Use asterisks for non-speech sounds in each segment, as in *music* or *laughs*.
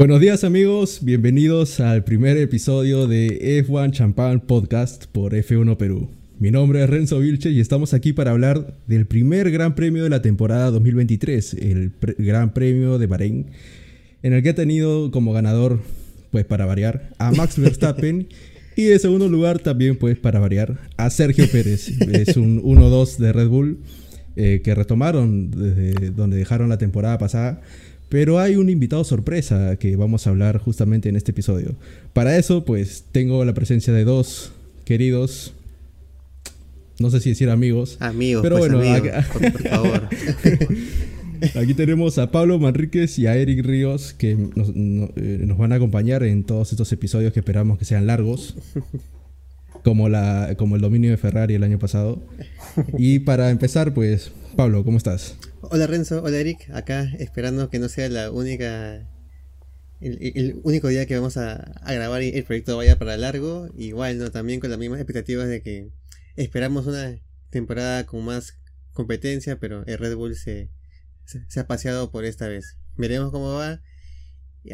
Buenos días amigos, bienvenidos al primer episodio de F1 Champagne Podcast por F1 Perú. Mi nombre es Renzo Vilche y estamos aquí para hablar del primer Gran Premio de la temporada 2023, el Gran Premio de Bahrein, en el que ha tenido como ganador, pues para variar, a Max *laughs* Verstappen y de segundo lugar también, pues para variar, a Sergio Pérez. Es un 1-2 de Red Bull eh, que retomaron desde donde dejaron la temporada pasada pero hay un invitado sorpresa que vamos a hablar justamente en este episodio. Para eso, pues tengo la presencia de dos queridos, no sé si decir amigos. Amigos, pero pues, bueno, aquí, por, favor. *laughs* aquí tenemos a Pablo Manríquez y a Eric Ríos que nos, eh, nos, van a acompañar en todos estos episodios que esperamos que sean largos. Como, la, como el dominio de Ferrari el año pasado. Y para empezar, pues, Pablo, ¿cómo estás? Hola Renzo, hola Eric, acá esperando que no sea la única el, único día que vamos a, grabar y el proyecto vaya para largo, igual, ¿no? También con las mismas expectativas de que esperamos una temporada con más competencia, pero el Red Bull se, se, ha paseado por esta vez. Veremos cómo va.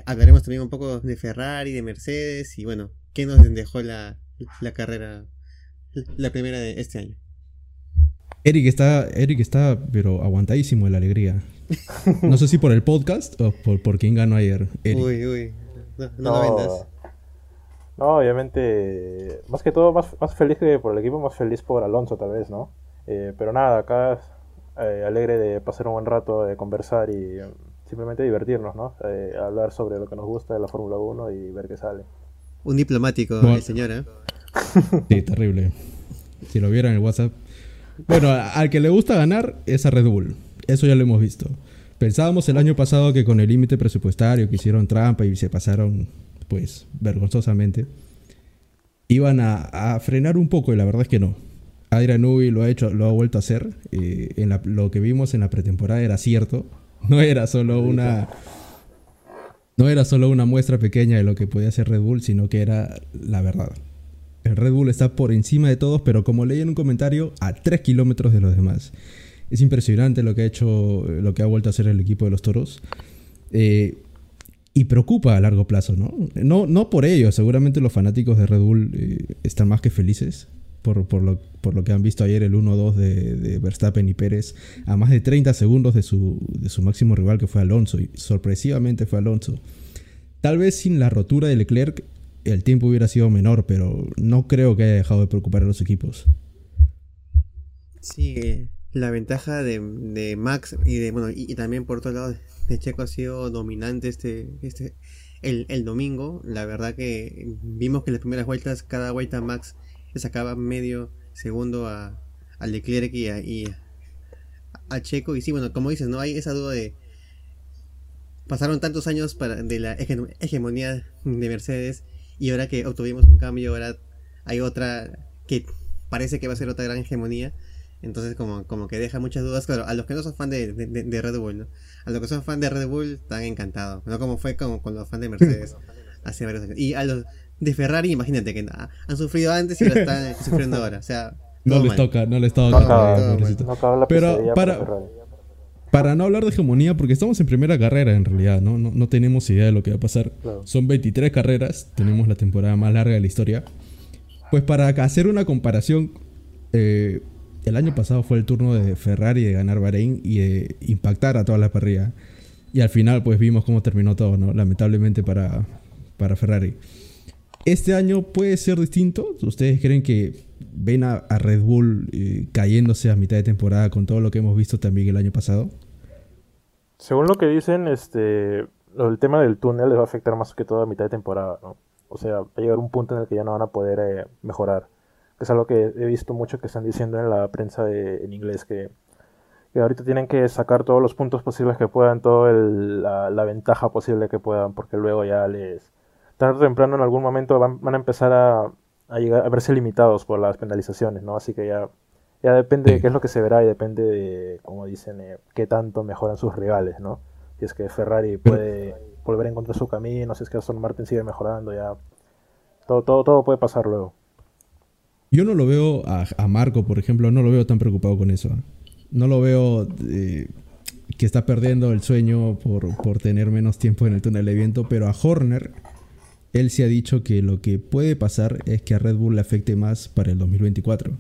Hablaremos también un poco de Ferrari, de Mercedes y bueno, qué nos dejó la, la carrera, la primera de este año. Eric está, Eric está, pero aguantadísimo de la alegría. *laughs* No sé si por el podcast o por, por quién ganó ayer. Uy, uy. No, no, vendas. No, obviamente, más que todo, más, más feliz que por el equipo, más feliz por Alonso tal vez, ¿no? Eh, pero nada, acá eh, alegre de pasar un buen rato, de conversar y eh, simplemente divertirnos, ¿no? hablar sobre lo que nos gusta de la Fórmula 1 y ver qué sale. Un diplomático, ¿eh? *laughs* Sí, terrible. Si lo vieran en el WhatsApp, bueno, al que le gusta ganar es a Red Bull. Eso ya lo hemos visto. Pensábamos el año pasado que con el límite presupuestario que hicieron trampa y se pasaron, pues, vergonzosamente, iban a, frenar un poco y la verdad es que no. Adrian Newey lo ha hecho, lo ha vuelto a hacer. Eh, en lo que vimos en la pretemporada era cierto. No era solo una. No era solo una muestra pequeña de lo que podía hacer Red Bull, sino que era la verdad. El Red Bull está por encima de todos, pero como leí en un comentario, a 3 kilómetros de los demás. Es impresionante lo que ha hecho, lo que ha vuelto a hacer el equipo de los toros. Eh, y preocupa a largo plazo, ¿no? No, no por ello, seguramente los fanáticos de Red Bull eh, están más que felices por, por, lo, por, lo, que han visto ayer el 1-2 de, de, Verstappen y Pérez a más de 30 segundos de su, de su máximo rival que fue Alonso, y sorpresivamente fue Alonso. Tal vez sin la rotura de Leclerc el tiempo hubiera sido menor, pero no creo que haya dejado de preocupar a los equipos. Sí, la ventaja de, Max y de bueno y, también por otro lado de Checo ha sido dominante este este el, domingo. La verdad que vimos que en las primeras vueltas cada vuelta Max le sacaba medio segundo a, a Leclerc y a, y a Checo y sí bueno como dices no hay esa duda de pasaron tantos años para, de la hegemonía de Mercedes y ahora que obtuvimos un cambio, ahora hay otra que parece que va a ser otra gran hegemonía. Entonces como, como que deja muchas dudas. Claro, a los que no son fan de, Red Bull, ¿no? A los que son fan de Red Bull están encantados. No como fue como con los fans de Mercedes *laughs* hace varios años. Y a los de Ferrari, imagínate que han sufrido antes y lo están *laughs* sufriendo ahora. O sea, no les toca, no les toca. Pero para, para no hablar de hegemonía, porque estamos en primera carrera en realidad, ¿no? No, tenemos idea de lo que va a pasar. Son 23 carreras, tenemos la temporada más larga de la historia. Pues para hacer una comparación, eh, el año pasado fue el turno de Ferrari de ganar Bahrein y de impactar a toda la parrilla. Y al final pues vimos cómo terminó todo, ¿no? Lamentablemente para, para Ferrari. Este año puede ser distinto. ¿Ustedes creen que ven a, Red Bull eh, cayéndose a mitad de temporada con todo lo que hemos visto también el año pasado? Según lo que dicen, este, el tema del túnel les va a afectar más que todo a mitad de temporada, ¿no? O sea, va a llegar un punto en el que ya no van a poder eh, mejorar. Es algo que he visto mucho que están diciendo en la prensa en inglés, que, ahorita tienen que sacar todos los puntos posibles que puedan, toda la, la, ventaja posible que puedan, porque luego ya les... Tarde o temprano en algún momento van, a empezar a, a, verse limitados por las penalizaciones, ¿no? Así que ya, ya depende de qué es lo que se verá y depende de, como dicen, eh, qué tanto mejoran sus rivales, ¿no? Si es que Ferrari puede volver a encontrar su camino, si es que Aston Martin sigue mejorando, ya todo, todo, todo puede pasar luego. Yo no lo veo a, Marco, por ejemplo, no lo veo tan preocupado con eso. No lo veo... Eh, que está perdiendo el sueño por, por tener menos tiempo en el túnel de viento, pero a Horner, él sí ha dicho que lo que puede pasar es que a Red Bull le afecte más para el 2024.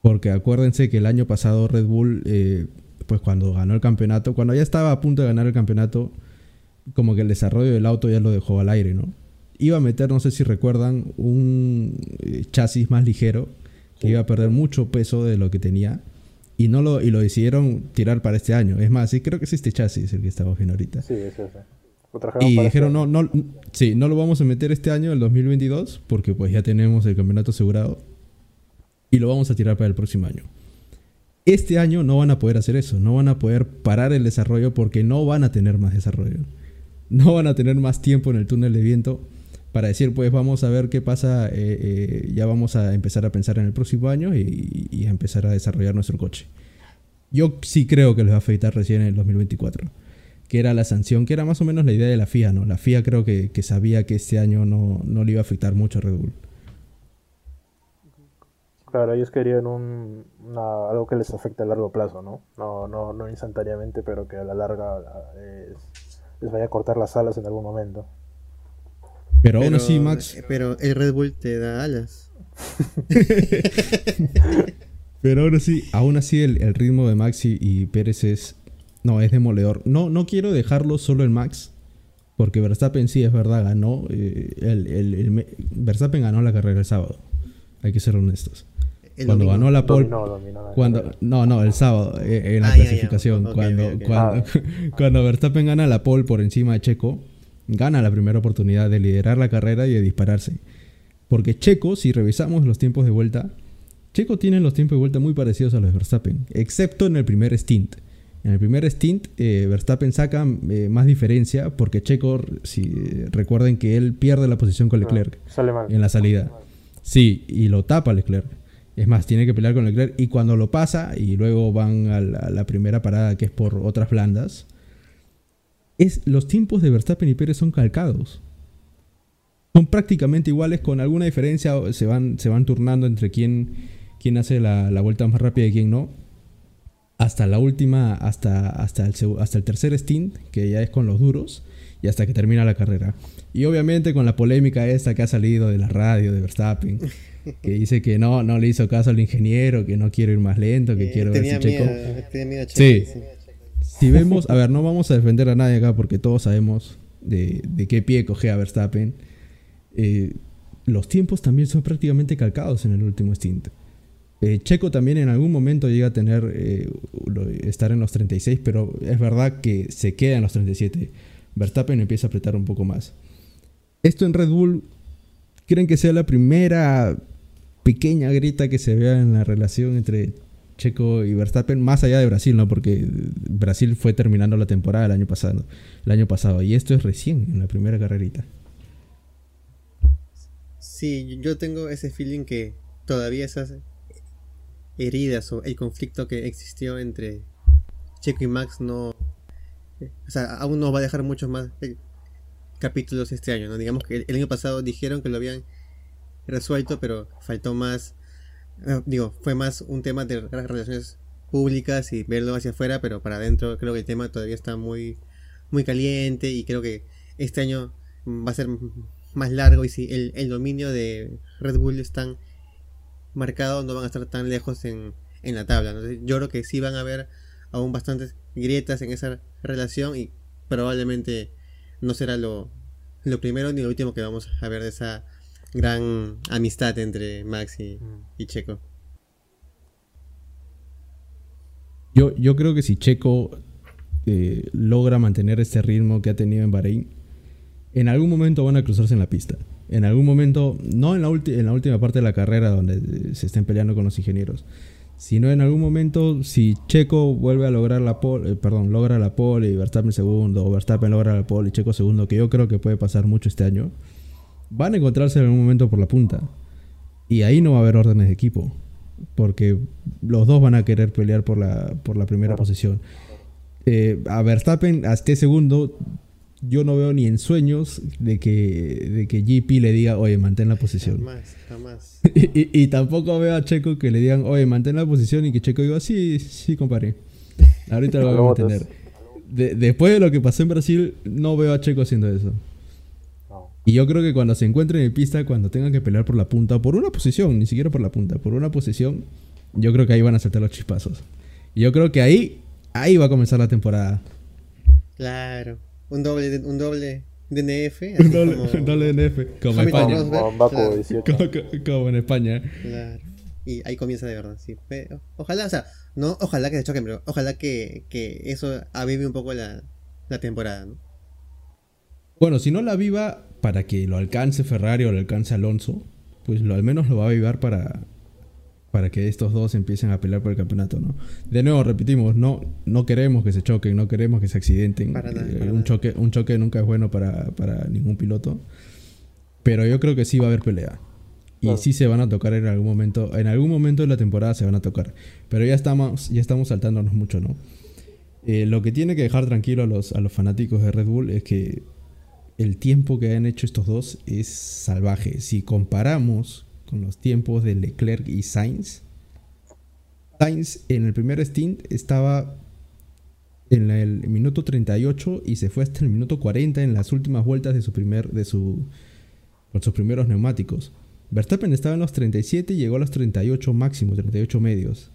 Porque acuérdense que el año pasado Red Bull, eh, pues cuando ganó el campeonato, cuando ya estaba a punto de ganar el campeonato, como que el desarrollo del auto ya lo dejó al aire, ¿no? Iba a meter, no sé si recuerdan, un eh, chasis más ligero, que iba a perder mucho peso de lo que tenía. Y no lo, y lo decidieron tirar para este año. Es más, sí, creo que es este chasis el que estamos viendo ahorita. Sí, es ese. Y este dijeron, no, no, sí, no lo vamos a meter este año, el 2022, porque pues ya tenemos el campeonato asegurado. Y lo vamos a tirar para el próximo año. Este año no van a poder hacer eso, no van a poder parar el desarrollo porque no van a tener más desarrollo. No van a tener más tiempo en el túnel de viento para decir, pues vamos a ver qué pasa, eh, eh, ya vamos a empezar a pensar en el próximo año y, y a empezar a desarrollar nuestro coche. Yo sí creo que les va a afectar recién en el 2024 que era la sanción, que era más o menos la idea de la FIA, ¿no? La FIA creo que, que sabía que este año no, no le iba a afectar mucho a Red Bull. Claro, ellos querían un, una- algo que les afecte a largo plazo, ¿no? No, no, no instantáneamente, pero que a la larga eh, les vaya a cortar las alas en algún momento. Pero, aún Pero- así, Max, Pero el Red Bull te da alas. *laughs* pero aún así, aún así el, el ritmo de Max y, y Pérez es, no, es demoledor. No, no quiero dejarlo solo en Max, porque Verstappen sí es verdad, ganó, eh, el, el- el me- Verstappen ganó la carrera el sábado, hay que ser honestos. El Cuando domingo. ganó la pole, Dominó, dominó la Cuando, carrera. no, no, el sábado, eh, en la Ah, ya, ya. clasificación. Cuando. Cuando, *laughs* cuando Verstappen gana la pole por encima de Checo, gana la primera oportunidad de liderar la carrera y de dispararse. Porque Checo, si revisamos los tiempos de vuelta, Checo tiene los tiempos de vuelta muy parecidos a los de Verstappen, excepto en el primer stint. En el primer stint, eh, Verstappen saca eh, más diferencia porque Checo, si recuerden que él pierde la posición con Leclerc Ah, sale mal. en la salida. Sí, y lo tapa Leclerc. Es más, tiene que pelear con Leclerc y cuando lo pasa y luego van a la, a la primera parada que es por otras blandas, es, los tiempos de Verstappen y Pérez son calcados. Son prácticamente iguales con alguna diferencia, se van, se van turnando entre quién, quién hace la, la vuelta más rápida y quién no. Hasta la última, hasta, hasta, el, hasta el tercer stint, que ya es con los duros, y hasta que termina la carrera. Y obviamente con la polémica esta que ha salido de la radio de Verstappen, que dice que no, no le hizo caso al ingeniero, que no quiero ir más lento, que Eh, quiero ver si Checo. miedo, tenía miedo Sí. Checo, Si vemos, a ver, no vamos a defender a nadie acá porque todos sabemos de, de qué pie coge a Verstappen. Eh, los tiempos también son prácticamente calcados en el último stint. Eh, Checo también en algún momento llega a tener eh, estar en los 36, pero es verdad que se queda en los 37. Verstappen empieza a apretar un poco más. Esto en Red Bull, ¿creen que sea la primera pequeña grita que se vea en la relación entre Checo y Verstappen, más allá de Brasil, ¿no? Porque Brasil fue terminando la temporada el año pasado, el año pasado y esto es recién en la primera carrerita. Sí, yo tengo ese feeling que todavía esas heridas o el conflicto que existió entre Checo y Max no... O sea, aún nos va a dejar muchos más eh, capítulos este año, ¿no? Digamos que el, año pasado dijeron que lo habían resuelto, pero faltó más... eh, digo, fue más un tema de las relaciones públicas y verlo hacia afuera, pero para adentro creo que el tema todavía está muy, muy caliente y creo que este año va a ser más largo y si el, dominio de Red Bull es tan marcado no van a estar tan lejos en, en la tabla. Yo creo que sí van a haber aún bastantes grietas en esa relación y probablemente no será lo, lo primero ni lo último que vamos a ver de esa gran amistad entre Max y, Mm. y Checo. Yo, yo creo que si Checo eh, logra mantener este ritmo que ha tenido en Bahrein, en algún momento van a cruzarse en la pista. En algún momento, no en la, ulti- en la última parte de la carrera donde se estén peleando con los ingenieros, sino en algún momento si Checo vuelve a lograr la pole, eh, perdón, logra la pole y Verstappen segundo, o Verstappen logra la pole y Checo segundo, que yo creo que puede pasar mucho este año, van a encontrarse en algún momento por la punta. Y ahí no va a haber órdenes de equipo. Porque los dos van a querer pelear por la, por la primera posición. Eh, a Verstappen, a este segundo, yo no veo ni en sueños de que, de que GP le diga, oye, mantén la posición. Jamás, jamás. *laughs* Y, y- y tampoco veo a Checo que le digan, oye, mantén la posición y que Checo diga, sí, sí, compadre. Ahorita lo *laughs* vamos a tener. después de lo que pasó en Brasil, no veo a Checo haciendo eso. Y yo creo que cuando se encuentren en pista, cuando tengan que pelear por la punta, por una posición, ni siquiera por la punta, por una posición, yo creo que ahí van a saltar los chispazos. Y yo creo que ahí, ahí va a comenzar la temporada. Claro, un doble, un doble DNF. Un doble, DNF, como en España. Como, en España. Claro. Y ahí comienza de verdad, sí. ojalá, o sea, no ojalá que se choquen, pero ojalá que, que eso avive un poco la, la temporada, ¿no? Bueno, si no la viva para que lo alcance Ferrari o lo alcance Alonso, pues lo, al menos lo va a avivar para, para que estos dos empiecen a pelear por el campeonato, ¿no? De nuevo, repetimos, no, no queremos que se choquen, no queremos que se accidenten. Eh, un, choque, un choque nunca es bueno para, ningún piloto. Pero yo creo que sí va a haber pelea. Y sí se van a tocar en algún momento. En algún momento de la temporada se van a tocar. Pero ya estamos, ya estamos saltándonos mucho, ¿no? Eh, lo que tiene que dejar tranquilo a los, a los fanáticos de Red Bull es que el tiempo que han hecho estos dos es salvaje. Si comparamos con los tiempos de Leclerc y Sainz, Sainz en el primer stint estaba en el minuto 38 y se fue hasta el minuto 40 en las últimas vueltas de su primer de su con sus primeros neumáticos. Verstappen estaba en los 37 y llegó a los 38 máximo, 38 medios.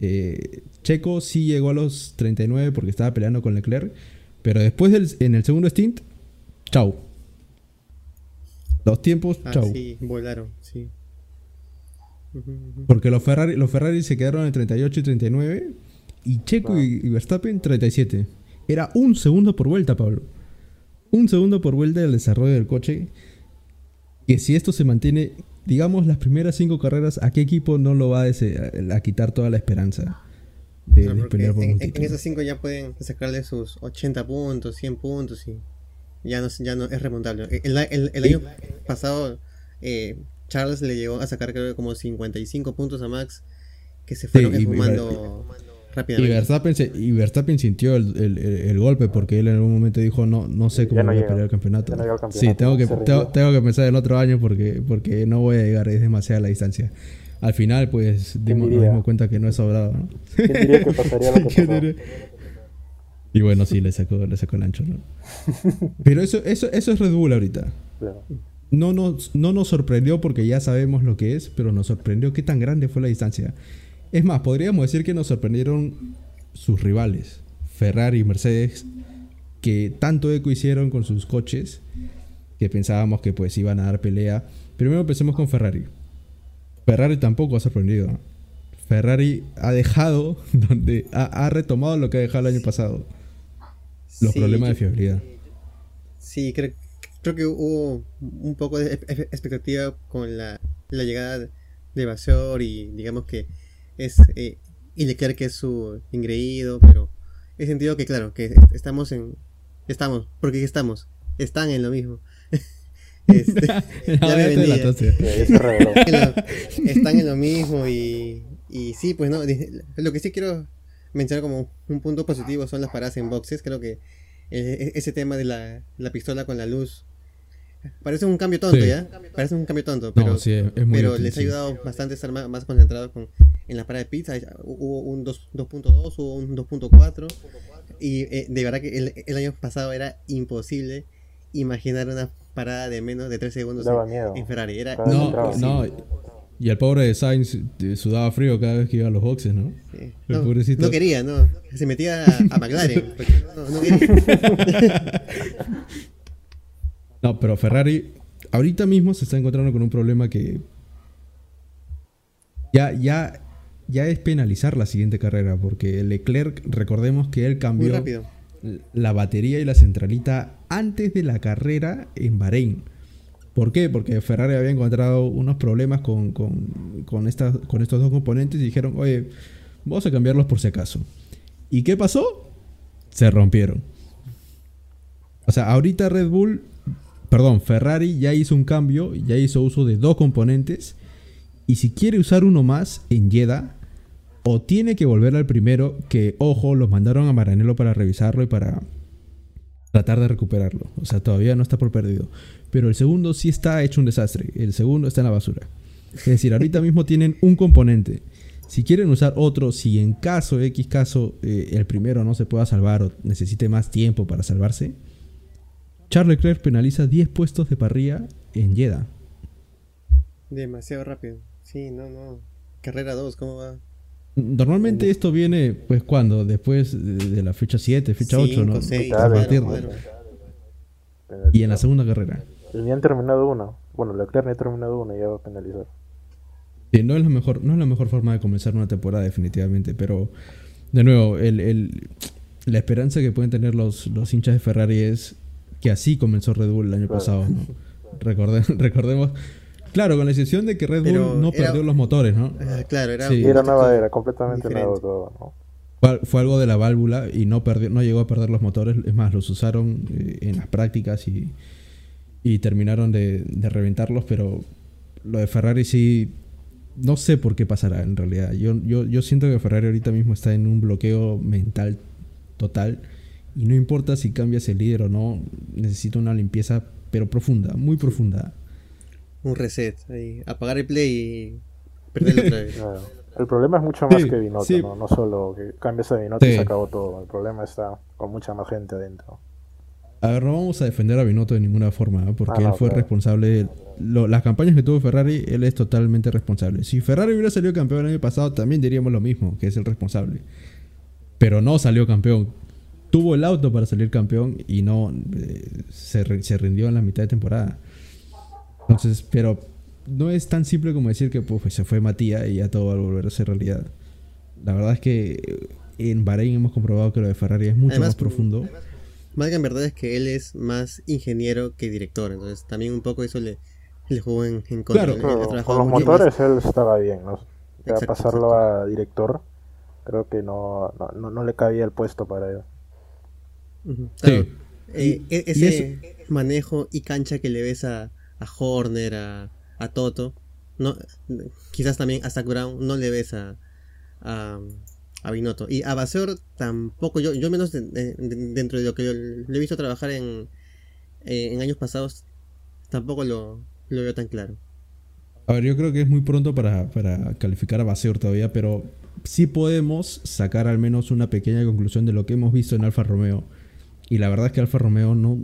Eh, Checo sí llegó a los 39 porque estaba peleando con Leclerc, pero después del, en el segundo stint Chau. Los tiempos, ah, chau. Sí, volaron, sí. Porque los Ferrari, los Ferrari se quedaron en 38 y 39 y Checo y, y, Verstappen 37. Era un segundo por vuelta, Pablo. Un segundo por vuelta del desarrollo del coche. Que si esto se mantiene, digamos, las primeras cinco carreras, ¿a qué equipo no lo va a, quitar toda la esperanza? De, pelear por en, en, esas cinco ya pueden sacarle sus 80 puntos, 100 puntos y ya no, ya no es remontable. El, año pasado eh, Charles le llegó a sacar creo que como 55 puntos a Max que se fueron esfumando rápidamente. Y Verstappen, sintió el, golpe porque él en algún momento dijo no, no sé cómo voy a pelear el campeonato. sí, tengo que, tengo, que pensar en otro año porque, porque no voy a llegar, es demasiada la distancia. Al final, pues dimos, nos dimos cuenta que no es sobrado. ¿no? diría que pasaría lo *laughs* que Y bueno, sí, le sacó, le sacó el ancho, ¿no? *laughs* Pero eso, eso, eso es Red Bull ahorita. No nos, no nos sorprendió porque ya sabemos lo que es, pero nos sorprendió qué tan grande fue la distancia. Es más, podríamos decir que nos sorprendieron sus rivales, Ferrari y Mercedes, que tanto eco hicieron con sus coches, que pensábamos que pues iban a dar pelea. Primero empecemos con Ferrari. Ferrari tampoco ha sorprendido. Ferrari ha dejado, *laughs* donde ha retomado lo que ha dejado el año pasado los problemas de fiabilidad. Sí, creo, creo que hubo un poco de expectativa con la, llegada de Basor y digamos que es eh, y Leclerc que es su ingreído, pero he sentido que claro, que estamos en estamos, porque estamos, están en lo mismo. *laughs* este, *laughs* ya *laughs* están en lo mismo y, y sí, pues no, lo que sí quiero mencionar como un punto positivo son las paradas en boxes. Creo que eh, ese tema de la, la, pistola con la luz parece un cambio tonto, ¿ya? Parece un cambio tonto, pero, pero les ha ayudado bastante a estar más, concentrados con, en la parada de pizza. Hubo un 2.2, hubo un 2.4 y eh, de verdad que el, el, año pasado era imposible imaginar una parada de menos de 3 segundos en, Ferrari. Era no, no, y el pobre de Sainz eh, sudaba frío cada vez que iba a los boxes, ¿no? No, quería, no. Se metía a, McLaren. no, quería. *laughs* *laughs* no, pero Ferrari ahorita mismo se está encontrando con un problema que ya, ya, ya es penalizar la siguiente carrera, porque Leclerc, recordemos que él cambió la batería y la centralita antes de la carrera en Bahrein. ¿Por qué? Porque Ferrari había encontrado unos problemas con, con, estas, con estos dos componentes y dijeron, oye, vamos a cambiarlos por si acaso. ¿Y qué pasó? Se rompieron. O sea, ahorita Red Bull, perdón, Ferrari ya hizo un cambio, ya hizo uso de dos componentes. Y si quiere usar uno más en Jeddah, o tiene que volver al primero, que ojo, los mandaron a Maranello para revisarlo y para tratar de recuperarlo. O sea, todavía no está por perdido. Pero el segundo sí está hecho un desastre. El segundo está en la basura. Es decir, ahorita mismo tienen un componente. Si quieren usar otro, si en caso X caso eh, el primero no se pueda salvar o necesite más tiempo para salvarse, Charles Leclerc penaliza 10 puestos de parrilla en Jeddah. Demasiado rápido. Sí, no, no. Carrera 2, ¿cómo va? Normalmente esto viene, pues, cuando Después de, la fecha 7, fecha 8, ¿no? y en la segunda carrera. Ni han terminado una. Bueno, Leclerc ni ha terminado una y ya va a penalizar. Sí, no es, la mejor, no es la mejor forma de comenzar una temporada, definitivamente. Pero, de nuevo, el, el, la esperanza que pueden tener los, los hinchas de Ferrari es que así comenzó Red Bull el año pasado. *laughs* recordemos. Claro, con la excepción de que Red Bull no perdió los motores, ¿no? Ah, claro, era, era nueva era, completamente nuevo todo, ¿no? Fue, algo de la válvula y no perdió, no llegó a perder los motores, es más, los usaron eh, en las prácticas y, y terminaron de, de, reventarlos, pero lo de Ferrari sí, no sé por qué pasará en realidad. Yo, yo, yo siento que Ferrari ahorita mismo está en un bloqueo mental total y no importa si cambias el líder o no, necesita una limpieza, pero profunda, muy profunda. Un reset, ahí, apagar el play y perderlo otra vez. *laughs* El problema es mucho más que Binotto, ¿no? no solo que cambias a Binotto y se acabó todo. El problema está con mucha más gente adentro. A ver, no vamos a defender a Binotto de ninguna forma, ¿eh? porque ah, él fue responsable. las campañas que tuvo Ferrari, él es totalmente responsable. Si Ferrari hubiera salido campeón el año pasado, también diríamos lo mismo, que es el responsable. Pero no salió campeón tuvo el auto para salir campeón y no eh, se, rindió en la mitad de temporada. Entonces, pero no es tan simple como decir que pues, se fue Matías y ya todo va a volver a ser realidad. La verdad es que en Bahrein hemos comprobado que lo de Ferrari es mucho más profundo. más que en verdad es que él es más ingeniero que director, entonces también un poco eso le, le jugó en, contra. Claro, con los motores él estaba bien, ¿no? Ya pasarlo a director, creo que no, no, no, le cabía el puesto para él. Eh, e, ese manejo y cancha que le ves a, a Horner, a, a Toto, no, quizás también a Zach Brown, no le ves a, a, a Binotto. Y a Baseur tampoco, yo, yo menos dentro de lo que le he visto trabajar en, eh, en años pasados, tampoco lo, lo, veo tan claro. A ver, yo creo que es muy pronto para, para calificar a Baseur todavía, pero sí podemos sacar al menos una pequeña conclusión de lo que hemos visto en Alfa Romeo y la verdad es que Alfa Romeo no,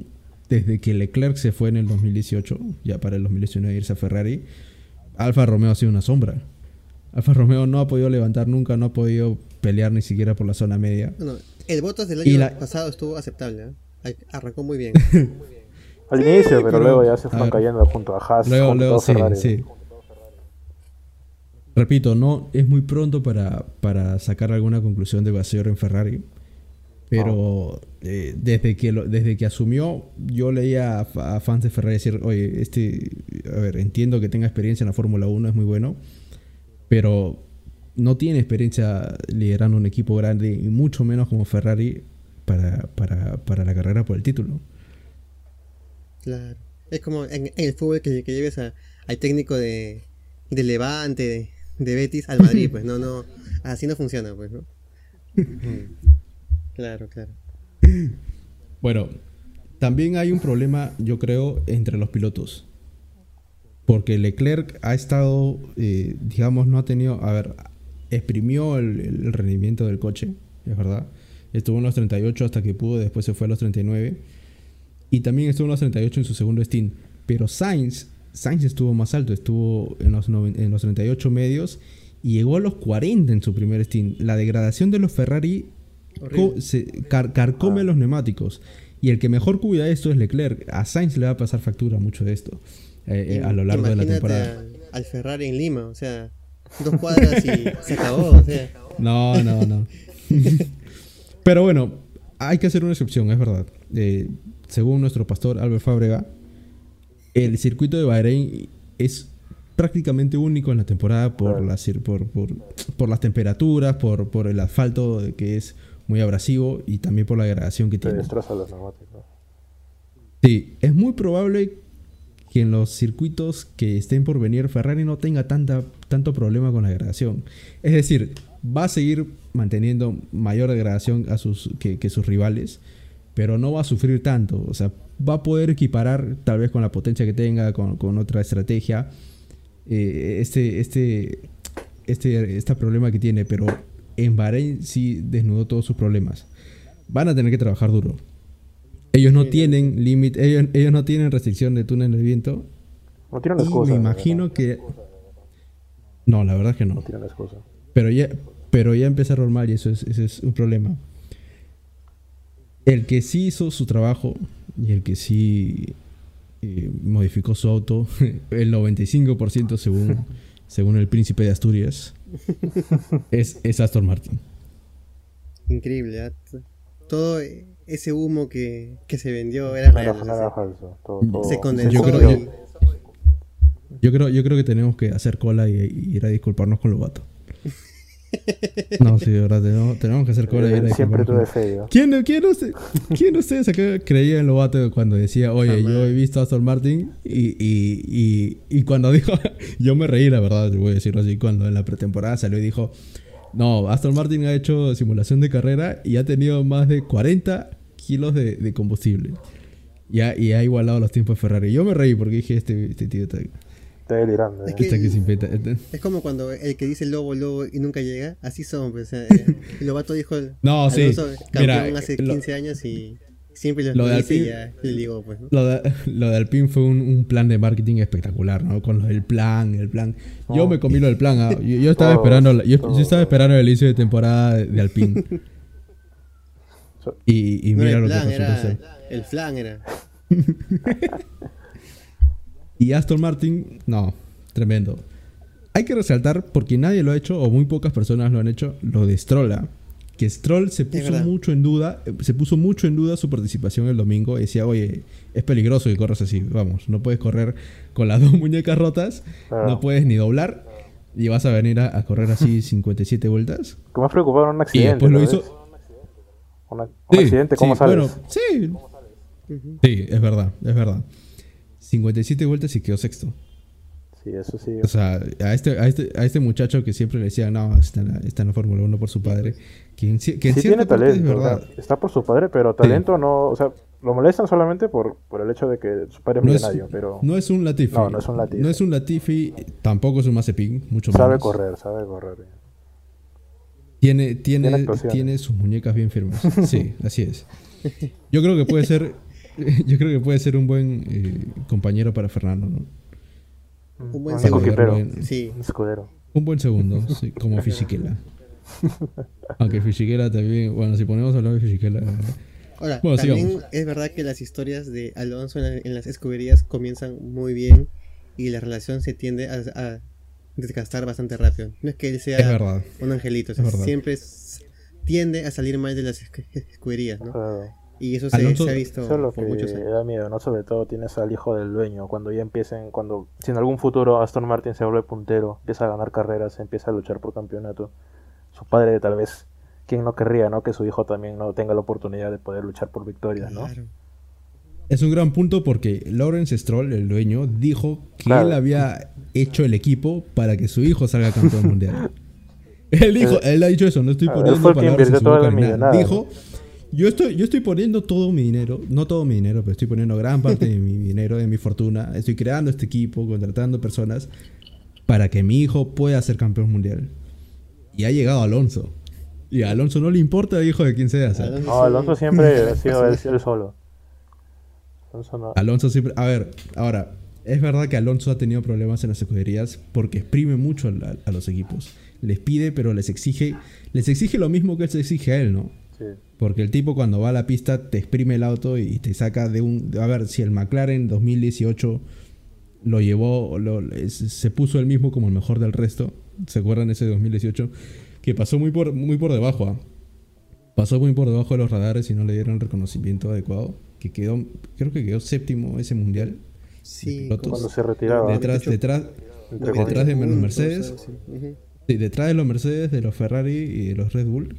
desde que Leclerc se fue en el 2018, ya para el 2019 irse a Ferrari, Alfa Romeo ha sido una sombra. Alfa Romeo no ha podido levantar nunca, no ha podido pelear ni siquiera por la zona media. el Bottas del año pasado estuvo aceptable, ¿eh? arrancó muy bien. *laughs* Al inicio, pero, luego ya se fue cayendo junto a Haas. Luego, luego sí, sí. Repito, no es muy pronto para, para sacar alguna conclusión de Baseur en Ferrari. Pero eh, desde, que desde que asumió, yo leía a, fans de Ferrari decir, oye, este, a ver, entiendo que tenga experiencia en la Fórmula 1, es muy bueno, pero no tiene experiencia liderando un equipo grande y mucho menos como Ferrari para, para, la carrera por el título. Claro. Es como en, el fútbol que, lleves a, al técnico de, de Levante, de, Betis al Madrid, *laughs* pues no, no, así no funciona, pues, ¿no? *laughs* Claro, claro. Bueno, también hay un problema, yo creo, entre los pilotos. Porque Leclerc ha estado, eh, digamos, no ha tenido, a ver, exprimió el, rendimiento del coche, es verdad. Estuvo en los 38 hasta que pudo, después se fue a los 39. Y también estuvo en los 38 en su segundo stint. Pero Sainz, Sainz estuvo más alto, estuvo en los, en los 38 medios y llegó a los 40 en su primer stint. La degradación de los Ferrari se carcome ah. los neumáticos. Y el que mejor cuida esto es Leclerc. A Sainz le va a pasar factura mucho de esto eh, eh, a lo largo de la temporada. Al Ferrari en Lima, o sea, dos cuadras y *laughs* se acabó. No, no, no. *laughs* Pero bueno, hay que hacer una excepción, es verdad. Eh, según nuestro pastor Albert Fábrega, el circuito de Bahrein es prácticamente único en la temporada por, las, por, por, las temperaturas, por, por el asfalto que es muy abrasivo y también por la degradación que tiene. Sí, es muy probable que en los circuitos que estén por venir Ferrari no tenga tanta, tanto problema con la degradación. Es decir, va a seguir manteniendo mayor degradación a sus, que, sus rivales, pero no va a sufrir tanto. O sea, va a poder equiparar tal vez con la potencia que tenga, con, otra estrategia, eh, este, este, este, este problema que tiene, pero en Bahrein sí desnudó todos sus problemas. Van a tener que trabajar duro. Ellos no tienen límite, ellos, ellos no tienen restricción de túnel de viento. No tienen Y excusa. me imagino que... No, la verdad es que no. No tienen excusa. Pero ya, pero ya empezaron mal y eso es, es un problema. El que sí hizo su trabajo y el que sí eh, modificó su auto, *laughs* el 95% según, según el príncipe de Asturias, es, es Aston Martin. Increíble, ¿ah? Todo ese humo que, que se vendió era real. falso. Todo, todo- se condensó Yo creo- y- Yo creo, yo creo que tenemos que hacer cola y, y ir a disculparnos con Lobato. No, sí, de verdad, tenemos, tenemos que hacer cola y ir a Eh, Siempre tuve fe yo. ¿Quién, quién, usted- quién de ustedes acá creía en Lobato cuando decía, oye, yo he visto a Aston Martin? Y, y, y, y cuando dijo, *laughs* yo me reí, la verdad, te voy a decirlo así, cuando en la pretemporada salió y dijo, no, Aston Martin ha hecho simulación de carrera y ha tenido más de 40 kilos de, de combustible. Y ha, y ha igualado los tiempos de Ferrari. Yo me reí porque dije, este, este tío está, Está delirando. Es eh. que- está que Es como cuando el que dice lobo, lobo y nunca llega. Así son, pues. o sea, *laughs* eh, el Lobato dijo No, sí. Campeón Mira, hace lo- 15 años y siempre lo, lo de ya le digo, pues. ¿no? Lo de, *laughs* lo de Alpine fue un, un plan de marketing espectacular, ¿no? Con lo del plan, el plan. Yo Oh. me comí lo del plan. ah. Yo, yo estaba Todo, *laughs* esperando, yo, yo todo, estaba esperando el inicio de temporada de, de Y, y No mira lo el que plan, resultó era ser. el flan, era. Y Aston Martin, no, tremendo. Hay que resaltar, porque nadie lo ha hecho, o muy pocas personas lo han hecho, lo de Stroll. ¿ah? Que Stroll se puso mucho en duda, eh, se puso mucho en duda su participación el domingo. Y decía, oye, es peligroso que corras así. Vamos, no puedes correr con las *laughs* dos muñecas rotas, Claro. no puedes ni doblar. Y vas a venir a, a correr así *laughs* 57 vueltas. Que más preocupado era un Y accidente. después lo ¿no hizo. un Sí, accidente, ¿cómo sí, sales? Bueno, sí. Sí, es verdad, es verdad. 57 vueltas y quedó sexto. Sí, eso sí. O sea, a este, a este, a este muchacho que siempre le decía, no, está en la, está en la Fórmula 1 por su padre, que en, ci- que en sí tiene talento. es verdad. está por su padre, pero talento no. O sea, lo molestan solamente por, por el hecho de que su padre es No es, millonario, pero no es un Latifi. No, no es un Latifi. No es un Latifi, tampoco es un Mazepin, mucho sabe menos. correr, sabe correr. Tiene, Tiene tiene, tiene sus muñecas bien firmes. *laughs* Sí, así es. Yo creo que puede ser, *laughs* yo creo que puede ser un buen eh, compañero para Fernando, ¿no? Un buen Un segundo. escudero. Sí. Un escudero. Un buen segundo, sí, como *laughs* Fisichella. Aunque Fisichella también, bueno, si ponemos a hablar de Fisichella, Ahora, Bueno, también sigamos. es verdad que las historias de Alonso en, la- en las escuderías comienzan muy bien y la relación se tiende a, a desgastar bastante rápido. No es que él sea un angelito, o sea, Es verdad. siempre es- tiende a salir mal de las escu- escuderías, ¿no? Claro. Y eso se, Alonso- se ha visto Eso es lo por que muchos años. da miedo, ¿no? Sobre todo tienes al hijo del dueño. Cuando ya empiecen, cuando si en algún futuro Aston Martin se vuelve puntero, empieza a ganar carreras, empieza a luchar por campeonato, su padre tal vez, ¿quién no querría, no? Que su hijo también no tenga la oportunidad de poder luchar por victorias, ¿no? Claro. Es un gran punto porque Lawrence Stroll, el dueño, dijo que Claro. él había hecho el equipo para que su hijo salga campeón mundial. *laughs* Él dijo, él ha dicho eso, no estoy poniendo palabras en su boca nada. Dijo, yo estoy, yo estoy poniendo todo mi dinero, no todo mi dinero, pero estoy poniendo gran parte de mi *laughs* dinero, de mi fortuna. Estoy creando este equipo, contratando personas para que mi hijo pueda ser campeón mundial. Y ha llegado Alonso. Y a Alonso no le importa el hijo de quién sea. No, Alonso siempre ha *laughs* sido él, él solo. Alonso no. Alonso siempre. A ver, ahora, es verdad que Alonso ha tenido problemas en las escuderías porque exprime mucho a, los equipos. Les pide, pero les exige. Les exige lo mismo que él se exige a él, ¿no? Sí. Porque el tipo cuando va a la pista te exprime el auto y te saca de un... A ver, si el McLaren 2018 lo llevó, lo- se puso él mismo como el mejor del resto, ¿se acuerdan ese 2018? Que pasó muy por, muy por debajo, ¿ah? Pasó muy por debajo de los radares y no le dieron reconocimiento adecuado. Que quedó, creo que quedó séptimo ese mundial. Sí. Cuando se retiraba. Detrás, detrás, detrás de los Mercedes. Sí, detrás de los Mercedes, de los Ferrari y de los Red Bull,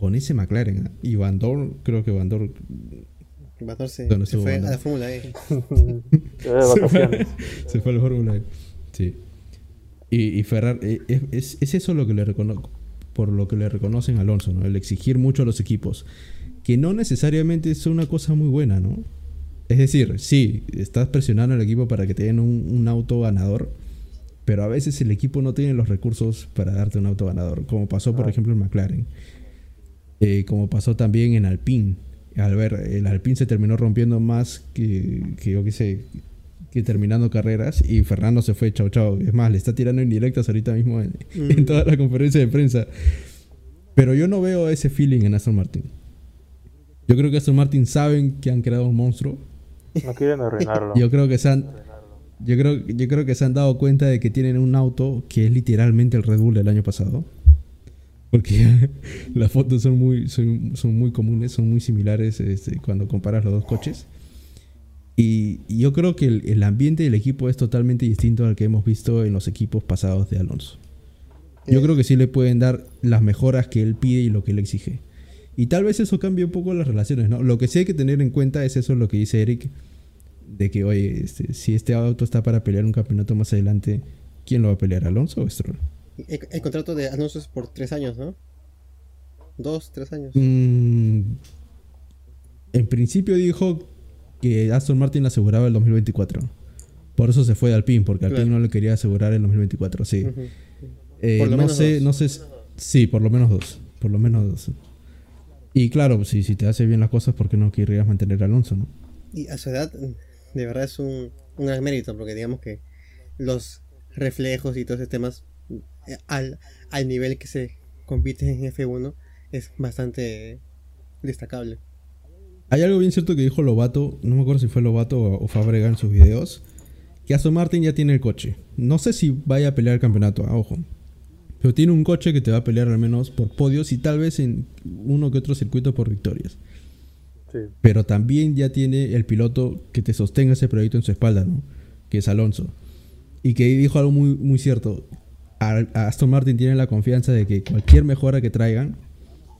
con ese McLaren. ¿ah? Y Van Dorn, creo que Van Dorn se, ¿Dónde se estuvo *laughs* fue a la Fórmula E. Se, fue, se fue al Fórmula E. Sí. Y, y Ferrari, eh, es, es- es eso lo que le recono por lo que le reconocen a Alonso, ¿no? El exigir mucho a los equipos. Que no necesariamente es una cosa muy buena, ¿no? Es decir, sí, estás presionando al equipo para que te den un, un auto ganador, pero a veces el equipo no tiene los recursos para darte un auto ganador, como pasó por Ah. ejemplo en McLaren, Eh, como pasó también en Alpine. Al ver, el Alpine se terminó rompiendo más que, que yo qué sé, que terminando carreras y Fernando se fue, chau chau. Es más, le está tirando indirectas ahorita mismo en, Mm. en toda la conferencia de prensa. Pero yo no veo ese feeling en Aston Martin. Yo creo que Aston Martin saben que han creado un monstruo. No quieren arruinarlo. Yo creo que se han, yo creo, yo creo que se han dado cuenta de que tienen un auto que es literalmente el Red Bull del año pasado. Porque *laughs* las fotos son muy, son, son muy comunes, son muy similares este, cuando comparas los dos coches. Y, y yo creo que el, el ambiente del equipo es totalmente distinto al que hemos visto en los equipos pasados de Alonso. Yo Eh, creo que sí le pueden dar las mejoras que él pide y lo que él exige. Y tal vez eso cambie un poco las relaciones, ¿no? Lo que sí hay que tener en cuenta es eso lo que dice Eric, de que, oye, este, si este auto está para pelear un campeonato más adelante, ¿quién lo va a pelear, Alonso o Stroll? El, el contrato de Alonso es por tres años, ¿no? Dos, tres años. Mm, en principio dijo que Aston Martin le aseguraba el 2024. Por eso se fue de Alpine, porque Alpine Claro. no le quería asegurar el 2024, sí. Ujú. Eh, Por lo no menos sé, dos. no sé. Sí, por lo menos dos. Por lo menos dos. Y claro, si, si te hace bien las cosas, ¿por qué no querrías mantener a Alonso, no? Y a su edad, de verdad es un, un gran mérito, porque digamos que los reflejos y todos esos temas, al, al nivel que se compite en F1, es bastante destacable. Hay algo bien cierto que dijo Lobato, no me acuerdo si fue Lobato o, Fábrega en sus videos, que Aston Martin ya tiene el coche. No sé si vaya a pelear el campeonato, ah, ojo. Pero tiene un coche que te va a pelear al menos por podios y tal vez en uno que otro circuito por victorias. Sí. Pero también ya tiene el piloto que te sostenga ese proyecto en su espalda, ¿no? Que es Alonso. Y que dijo algo muy, muy cierto. Aston Martin tiene la confianza de que cualquier mejora que traigan,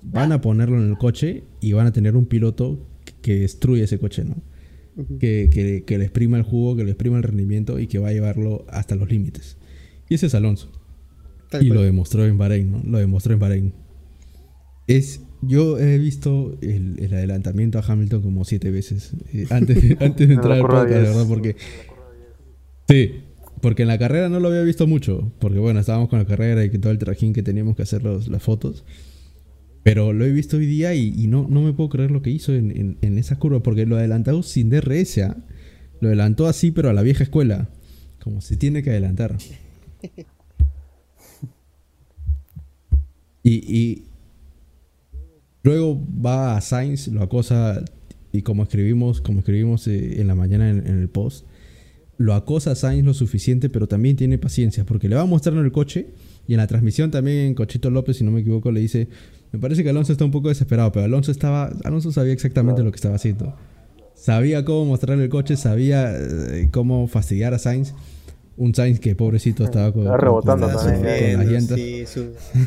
van a ponerlo en el coche y van a tener un piloto que- destruye ese coche, ¿no? Que, que, que le exprima el jugo, que le exprima el rendimiento y que va a llevarlo hasta los límites. Y ese es Alonso. Tal Y cual. lo demostró en Bahrein, ¿no? Lo demostró en Bahrein. Es, yo he visto el, el adelantamiento a Hamilton como siete veces eh, antes, de- *laughs* antes de En la entrar al podcast, 10. verdad, porque... Sí, porque en la carrera no lo había visto mucho, porque bueno, estábamos con la carrera y que todo el trajín que teníamos que hacer los- las fotos. Pero lo he visto hoy día y, y no, no me puedo creer lo que hizo en, en- en esa curva, porque lo adelantó sin DRS, ¿ah? Lo adelantó así, pero a la vieja escuela, como se tiene que adelantar. *laughs* Y, y luego va a Sainz, lo acosa, y como escribimos, como escribimos eh, en la mañana en, en el post, lo acosa a Sainz lo suficiente, pero también tiene paciencia, porque le va a mostrar en el coche, y en la transmisión también Cochito López, si no me equivoco, le dice, me parece que Alonso está un poco desesperado, pero Alonso estaba, Alonso sabía exactamente lo que estaba haciendo. Sabía cómo mostrarle el coche, sabía eh, cómo fastidiar a Sainz. Un Sainz que pobrecito estaba con, rebotando con- Estaba con- también, con las sufriendo, llantas. sí,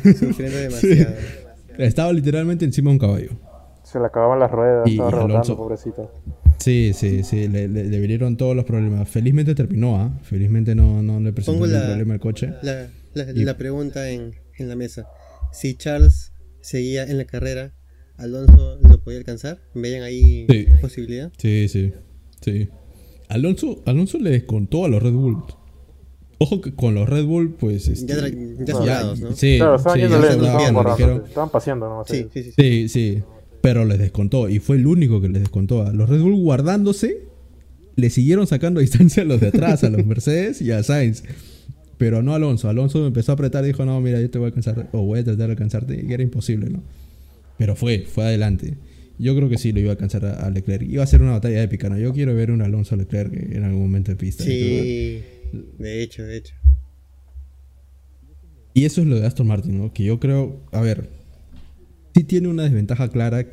su- *laughs* sufriendo demasiado. Estaba literalmente encima de un caballo. Se le acababan las ruedas, Y- estaba y rebotando, Alonso. pobrecito. Sí, sí, sí, le, le- le vinieron todos los problemas. Felizmente terminó, ¿ah? Felizmente no, no le presentó Pongo ningún la- problema al coche. La, la- Y- la pregunta en, en la mesa. Si Charles seguía en la carrera, ¿Alonso lo podía alcanzar? ¿Veían ahí Sí. posibilidad? Sí, sí, sí. Alonso, Alonso le descontó a los Red Bull. Ojo que con los Red Bull, pues... este, Ya, ya soldados, ¿no? Sí, claro, estaban sí, yendo ya lento, soldados, estaban paseando, ¿no? Sí, sí, sí. sí. Sí, sí. Pero les descontó. Y fue el único que les descontó. A los Red Bull guardándose, le siguieron sacando *laughs* distancia a los de atrás, a los Mercedes y a Sainz. Pero no Alonso. Alonso empezó a apretar y dijo, no, mira, yo te voy a alcanzar. O voy a tratar de alcanzarte. Y era imposible, ¿no? Pero fue, fue adelante. Yo creo que sí lo iba a alcanzar a, a Leclerc. Iba a ser una batalla épica, ¿no? Yo quiero ver un Alonso Leclerc en algún momento de pista. Sí, de hecho, de hecho. Y eso es lo de Aston Martin, ¿no? Que yo creo, a ver, sí tiene una desventaja clara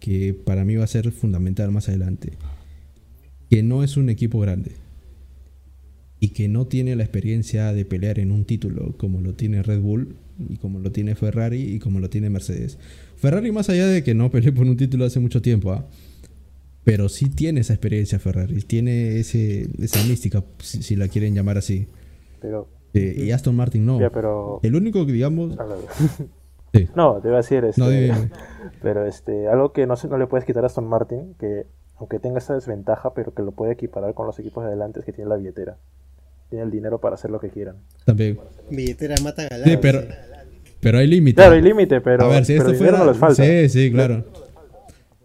que para mí va a ser fundamental más adelante. Que no es un equipo grande. Y que no tiene la experiencia de pelear en un título como lo tiene Red Bull y como lo tiene Ferrari y como lo tiene Mercedes. Ferrari más allá de que no peleó por un título hace mucho tiempo, ¿ah? Pero sí tiene esa experiencia Ferrari, tiene ese, esa mística, si, si la quieren llamar así. Pero, Eh, y Aston Martin no. ya, pero... El único que digamos... *laughs* Sí. No, te iba a decir, este, No, dime. pero este, algo que no, se- no le puedes quitar a Aston Martin, que aunque tenga esa desventaja, pero que lo puede equiparar con los equipos de adelante, es que tiene la billetera. tiene el dinero para hacer lo que quieran. También. Billetera mata galán. Sí, pero, pero hay límite. Claro, hay límite, pero, A ver, si pero esto fuera. no les falta. Sí, sí, claro.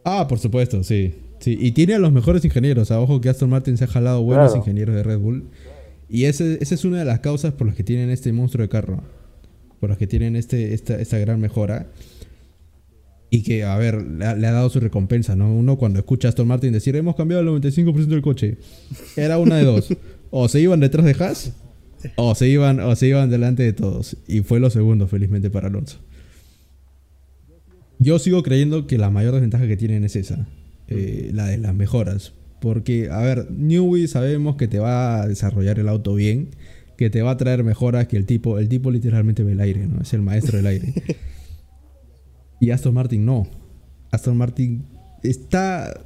Ah, por supuesto, sí. sí. Y tiene a los mejores ingenieros. A ojo que Aston Martin se ha jalado buenos Claro. ingenieros de Red Bull. Y ese, esa es una de las causas por las que tienen este monstruo de carro. Por las que tienen este, esta, esta gran mejora. Y que, a ver, le ha, le ha dado su recompensa, ¿no? Uno cuando escucha a Aston Martin decir, hemos cambiado el 95% del coche. Era una de dos. O se iban detrás de Haas, o se iban, o se iban delante de todos. Y fue lo segundo, felizmente, para Alonso. Yo sigo creyendo que la mayor desventaja que tienen es esa, eh, la de las mejoras. Porque, a ver, Newey sabemos que te va a desarrollar el auto bien, que te va a traer mejoras, que el tipo, el tipo literalmente ve el aire, ¿no? Es el maestro del aire. *laughs* y Aston Martin no. Aston Martin está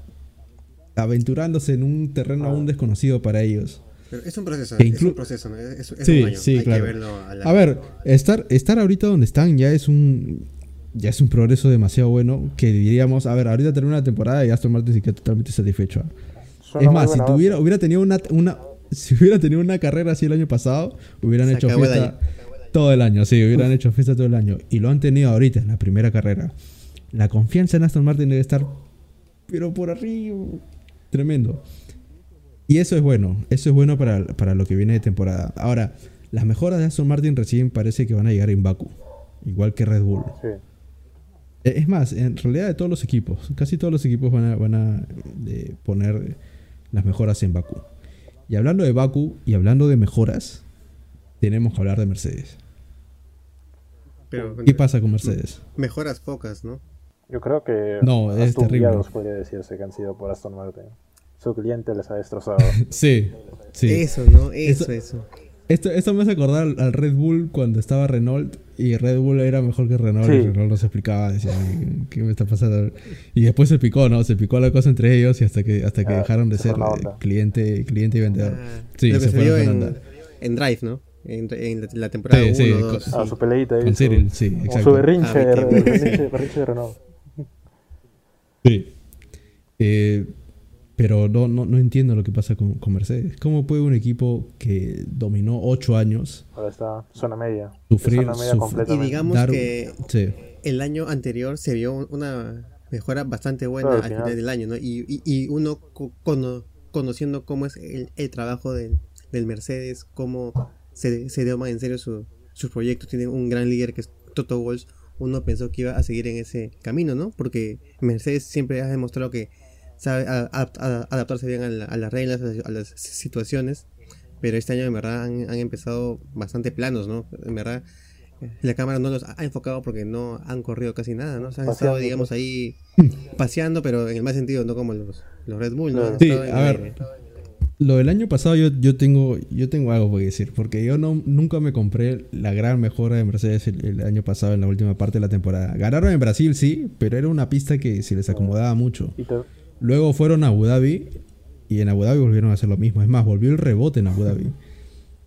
aventurándose en un terreno aún desconocido para ellos. Pero es un proceso, es un proceso, ¿no? Es, es Sí, un año. sí, Hay claro. que verlo a la... A ver, estar, estar ahorita donde están ya es un ya es un progreso demasiado bueno que diríamos, a ver, ahorita termina una temporada y Aston Martin se queda totalmente satisfecho. Es una Es más, si tuviera, hubiera tenido una, una si hubiera tenido una carrera así el año pasado, hubieran Se hecho el fiesta todo el año, sí, hubieran hecho fiesta todo el año y lo han tenido ahorita en la primera carrera. La confianza en Aston Martin debe estar pero por arriba, tremendo. Y eso es bueno, eso es bueno para, para lo que viene de temporada. Ahora, las mejoras de Aston Martin recién parece que van a llegar en Baku, igual que Red Bull. Sí. Eh, Es más, en realidad de todos los equipos, casi todos los equipos van a, van a eh, poner las mejoras en Baku. Y hablando de Baku y hablando de mejoras, tenemos que hablar de Mercedes. Pero ¿Qué pasa con Mercedes? mejoras pocas, ¿no? Yo creo que No, es terrible. podría decirse que han sido por Aston Martin. Su cliente les ha destrozado. *laughs* Sí, sí. Eso, ¿no? Eso, Eso- eso. Esto, esto me hace acordar al Red Bull cuando estaba Renault y Red Bull era mejor que Renault y Sí. Renault no se explicaba, decía, "Ay, ¿qué me está pasando? Y después se picó, ¿no? Se picó la cosa entre ellos y hasta que hasta que Ah, dejaron de se ser cliente, cliente y vendedor. Ah, Sí, se se, fueron en, en Drive, ¿no? En, en la, temporada Sí, 1, sí, 2. con- a su peleita ahí. Con su- Cyril, sí, exacto. Su berrinche, Ah, de, berrinche, berrinche de Renault. Sí. Eh, pero no, no, no entiendo lo que pasa con, con Mercedes. ¿Cómo puede un equipo que dominó ocho años Ahora está zona media. Sufrir, zona media sufrir. Y digamos dar- que Sí. el año anterior se vio una mejora bastante buena Claro, al al final del año, ¿no? Y, y, y uno co- cono- conociendo cómo es el, el trabajo del, del Mercedes, cómo se, se dio más en serio su, sus proyectos, tiene un gran líder que es Toto Wolff, uno pensó que iba a seguir en ese camino, ¿no? Porque Mercedes siempre ha demostrado que sabe a- a- a- adaptarse bien a, la- a las reglas, a, las situaciones, pero este año en verdad han, han empezado bastante planos, ¿no? En verdad la cámara no los ha enfocado porque no han corrido casi nada, ¿no? Se han estado, Paseando, digamos, pues. ahí paseando, pero en el mal sentido, no como los, los Red Bull, ¿no? Han Sí, estado a ver. aire. Lo del año pasado yo, yo tengo yo tengo algo que decir, porque yo no, nunca me compré la gran mejora de Mercedes el, el año pasado en la última parte de la temporada. Ganaron en Brasil, sí, pero era una pista que se les acomodaba mucho. Y te- Luego fueron a Abu Dhabi y en Abu Dhabi volvieron a hacer lo mismo. Es más, volvió el rebote en Abu Dhabi.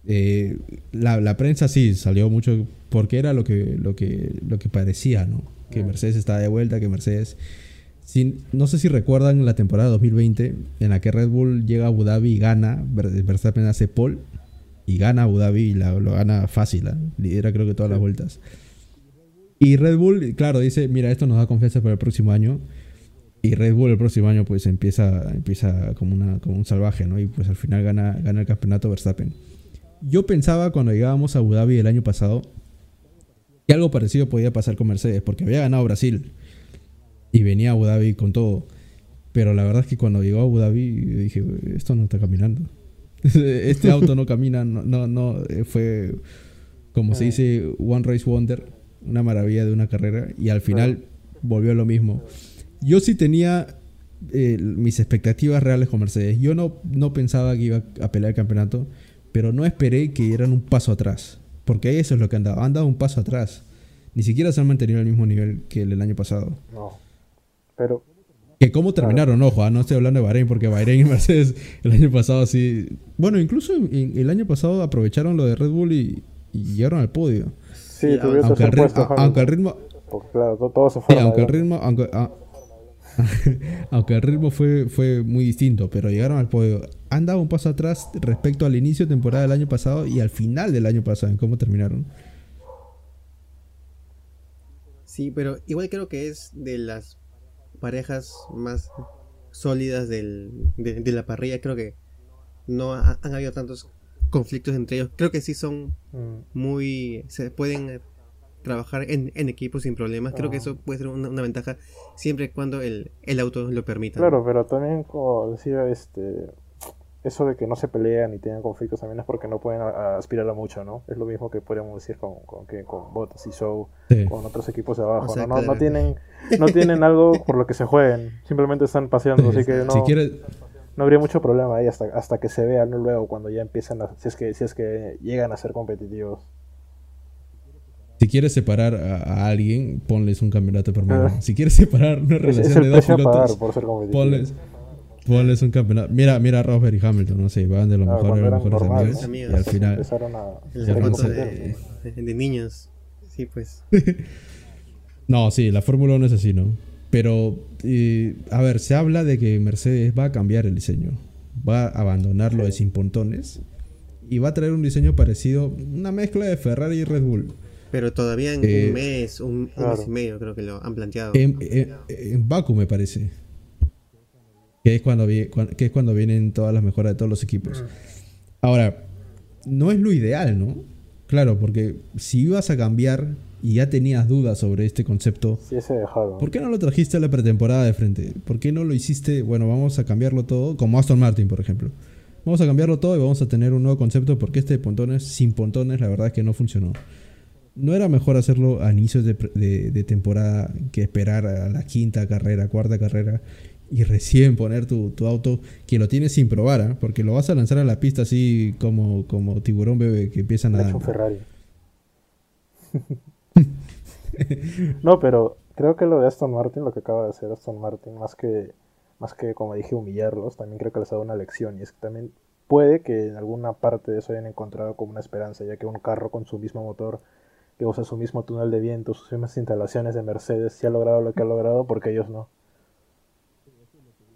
Eh, la, la prensa sí salió mucho porque era lo que, lo que, lo que parecía, ¿no? Que Mercedes estaba de vuelta, que Mercedes... sin- no sé si recuerdan la temporada 2020 en la que Red Bull llega a Abu Dhabi y gana, Ver- Verstappen hace pole y gana Abu Dhabi y la- lo gana fácil, ¿ah? lidera creo que todas las vueltas. Y Red Bull, claro, dice, mira, esto nos da confianza para el próximo año. Y Red Bull el próximo año pues empieza, empieza como, una, como un salvaje, ¿no? Y pues al final gana, gana el campeonato Verstappen. Yo pensaba cuando llegábamos a Abu Dhabi el año pasado que algo parecido podía pasar con Mercedes, porque había ganado Brasil y venía a Abu Dhabi con todo. Pero la verdad es que cuando llegó a Abu Dhabi dije, esto no está caminando. *laughs* este auto no camina, no, no, no, eh, fue como se dice One Race Wonder, una maravilla de una carrera y al final volvió a lo mismo. Yo sí tenía eh, mis expectativas reales con Mercedes. Yo no, no pensaba que iba a pelear el campeonato, pero no esperé que dieran un paso atrás. Porque eso es lo que han dado. Han dado un paso atrás. Ni siquiera se han mantenido al mismo nivel que el del año pasado. No. Pero Que cómo terminaron, ojo, ah, no estoy hablando de Bahrein, porque Bahrein y Mercedes el año pasado sí. Bueno, incluso el año pasado aprovecharon lo de Red Bull y, y llegaron al podio. sí, tuvieron Aunque el, ri- puesto. a- aunque el ritmo. Porque, claro, to- todos se sí, aunque el adelante. ritmo. Aunque, ah, *laughs* Aunque el ritmo fue, fue muy distinto, pero llegaron al podio. Han dado un paso atrás respecto al inicio de temporada del año pasado y al final del año pasado, en cómo terminaron. Sí, pero igual creo que es de las parejas más sólidas del, de, de la parrilla. Creo que no ha- han habido tantos conflictos entre ellos. Creo que sí son Mm. muy... se pueden trabajar en, en equipo sin problemas. Creo que Ah. eso puede ser una, una ventaja siempre y cuando el, el auto lo permita. Claro, pero también, como decía, este, eso de que no se pelean y tienen conflictos también es porque no pueden a- a aspirar a mucho, ¿no? Es lo mismo que podríamos decir con, con, que con Bottas y Show, Sí. con otros equipos de abajo, O sea, ¿no? No, no tienen, no tienen algo *laughs* por lo que se jueguen, simplemente están paseando, así que no, Si quieres, no habría mucho problema ahí hasta, hasta que se vean luego cuando ya empiezan a, si es que, si es que llegan a ser competitivos. Si quieres separar a, a alguien, ponles un campeonato por medio. Ah. Si quieres separar una Es, es relación de dos pilotos, por ser competitivos. ponles, ponles un campeonato. Mira, mira a Rosberg y Hamilton, no sé, van de los Ah, mejores a los eran mejores normales, amigos. Y al final, empezaron a El de, de niños. Sí, pues. *laughs* No, sí, la Fórmula 1 es así, ¿no? Pero, eh, a ver, se habla de que Mercedes va a cambiar el diseño. Va a abandonar lo de sin pontones. Y va a traer un diseño parecido, una mezcla de Ferrari y Red Bull. Pero todavía en Eh, un mes, un, mes y medio creo que lo han planteado. En, en- en Baku, me parece. Que es, cuando que es cuando vienen todas las mejoras de todos los equipos. Ahora, no es lo ideal, ¿no? Claro, porque si ibas a cambiar y ya tenías dudas sobre este concepto, Sí. ¿Por qué no lo trajiste a la pretemporada de frente? ¿Por qué no lo hiciste? Bueno, vamos a cambiarlo todo, como Aston Martin, por ejemplo. Vamos a cambiarlo todo y vamos a tener un nuevo concepto porque este de pontones, sin pontones, la verdad es que no funcionó. ¿No era mejor hacerlo a inicios de, de- de temporada que esperar a la quinta carrera, cuarta carrera y recién poner tu, tu auto que lo tienes sin probar? ¿ah? Porque lo vas a lanzar a la pista así como, como tiburón bebé que empiezan a... un Ferrari. *laughs* no, pero creo que lo de Aston Martin, lo que acaba de hacer Aston Martin, más que, más que como dije, humillarlos, también creo que les ha dado una lección. Y es que también puede que en alguna parte de eso hayan encontrado como una esperanza, ya que un carro con su mismo motor, que usa su mismo túnel de viento, sus mismas instalaciones de Mercedes, sí ha logrado lo que ha logrado, porque ellos no.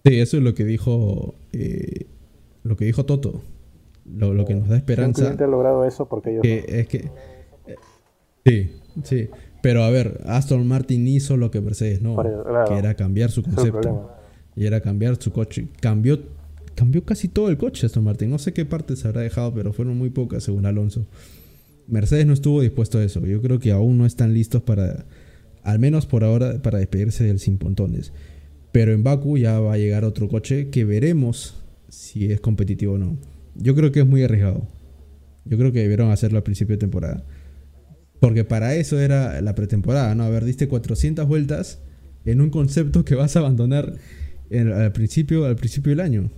Sí, eso es lo que dijo eh, lo que dijo Toto. Lo, lo que nos da Si un esperanza. cliente ha logrado eso, porque ellos que es que eh, sí, sí. Pero a ver, Aston Martin hizo lo que Mercedes no, Por eso, claro. que era cambiar su no. Concepto y era cambiar su coche. Cambió cambió casi todo el coche Aston Martin. No sé qué partes habrá dejado, pero fueron muy pocas según Alonso. Mercedes no estuvo dispuesto a eso. Yo creo que aún no están listos para, al menos por ahora, para despedirse del sin pontones. Pero en Baku ya va a llegar otro coche que veremos si es competitivo o no. Yo creo que es muy arriesgado. Yo creo que debieron hacerlo al principio de temporada. Porque para eso era la pretemporada, ¿no? A ver, diste 400 vueltas en un concepto que vas a abandonar en- al, principio, al principio del año.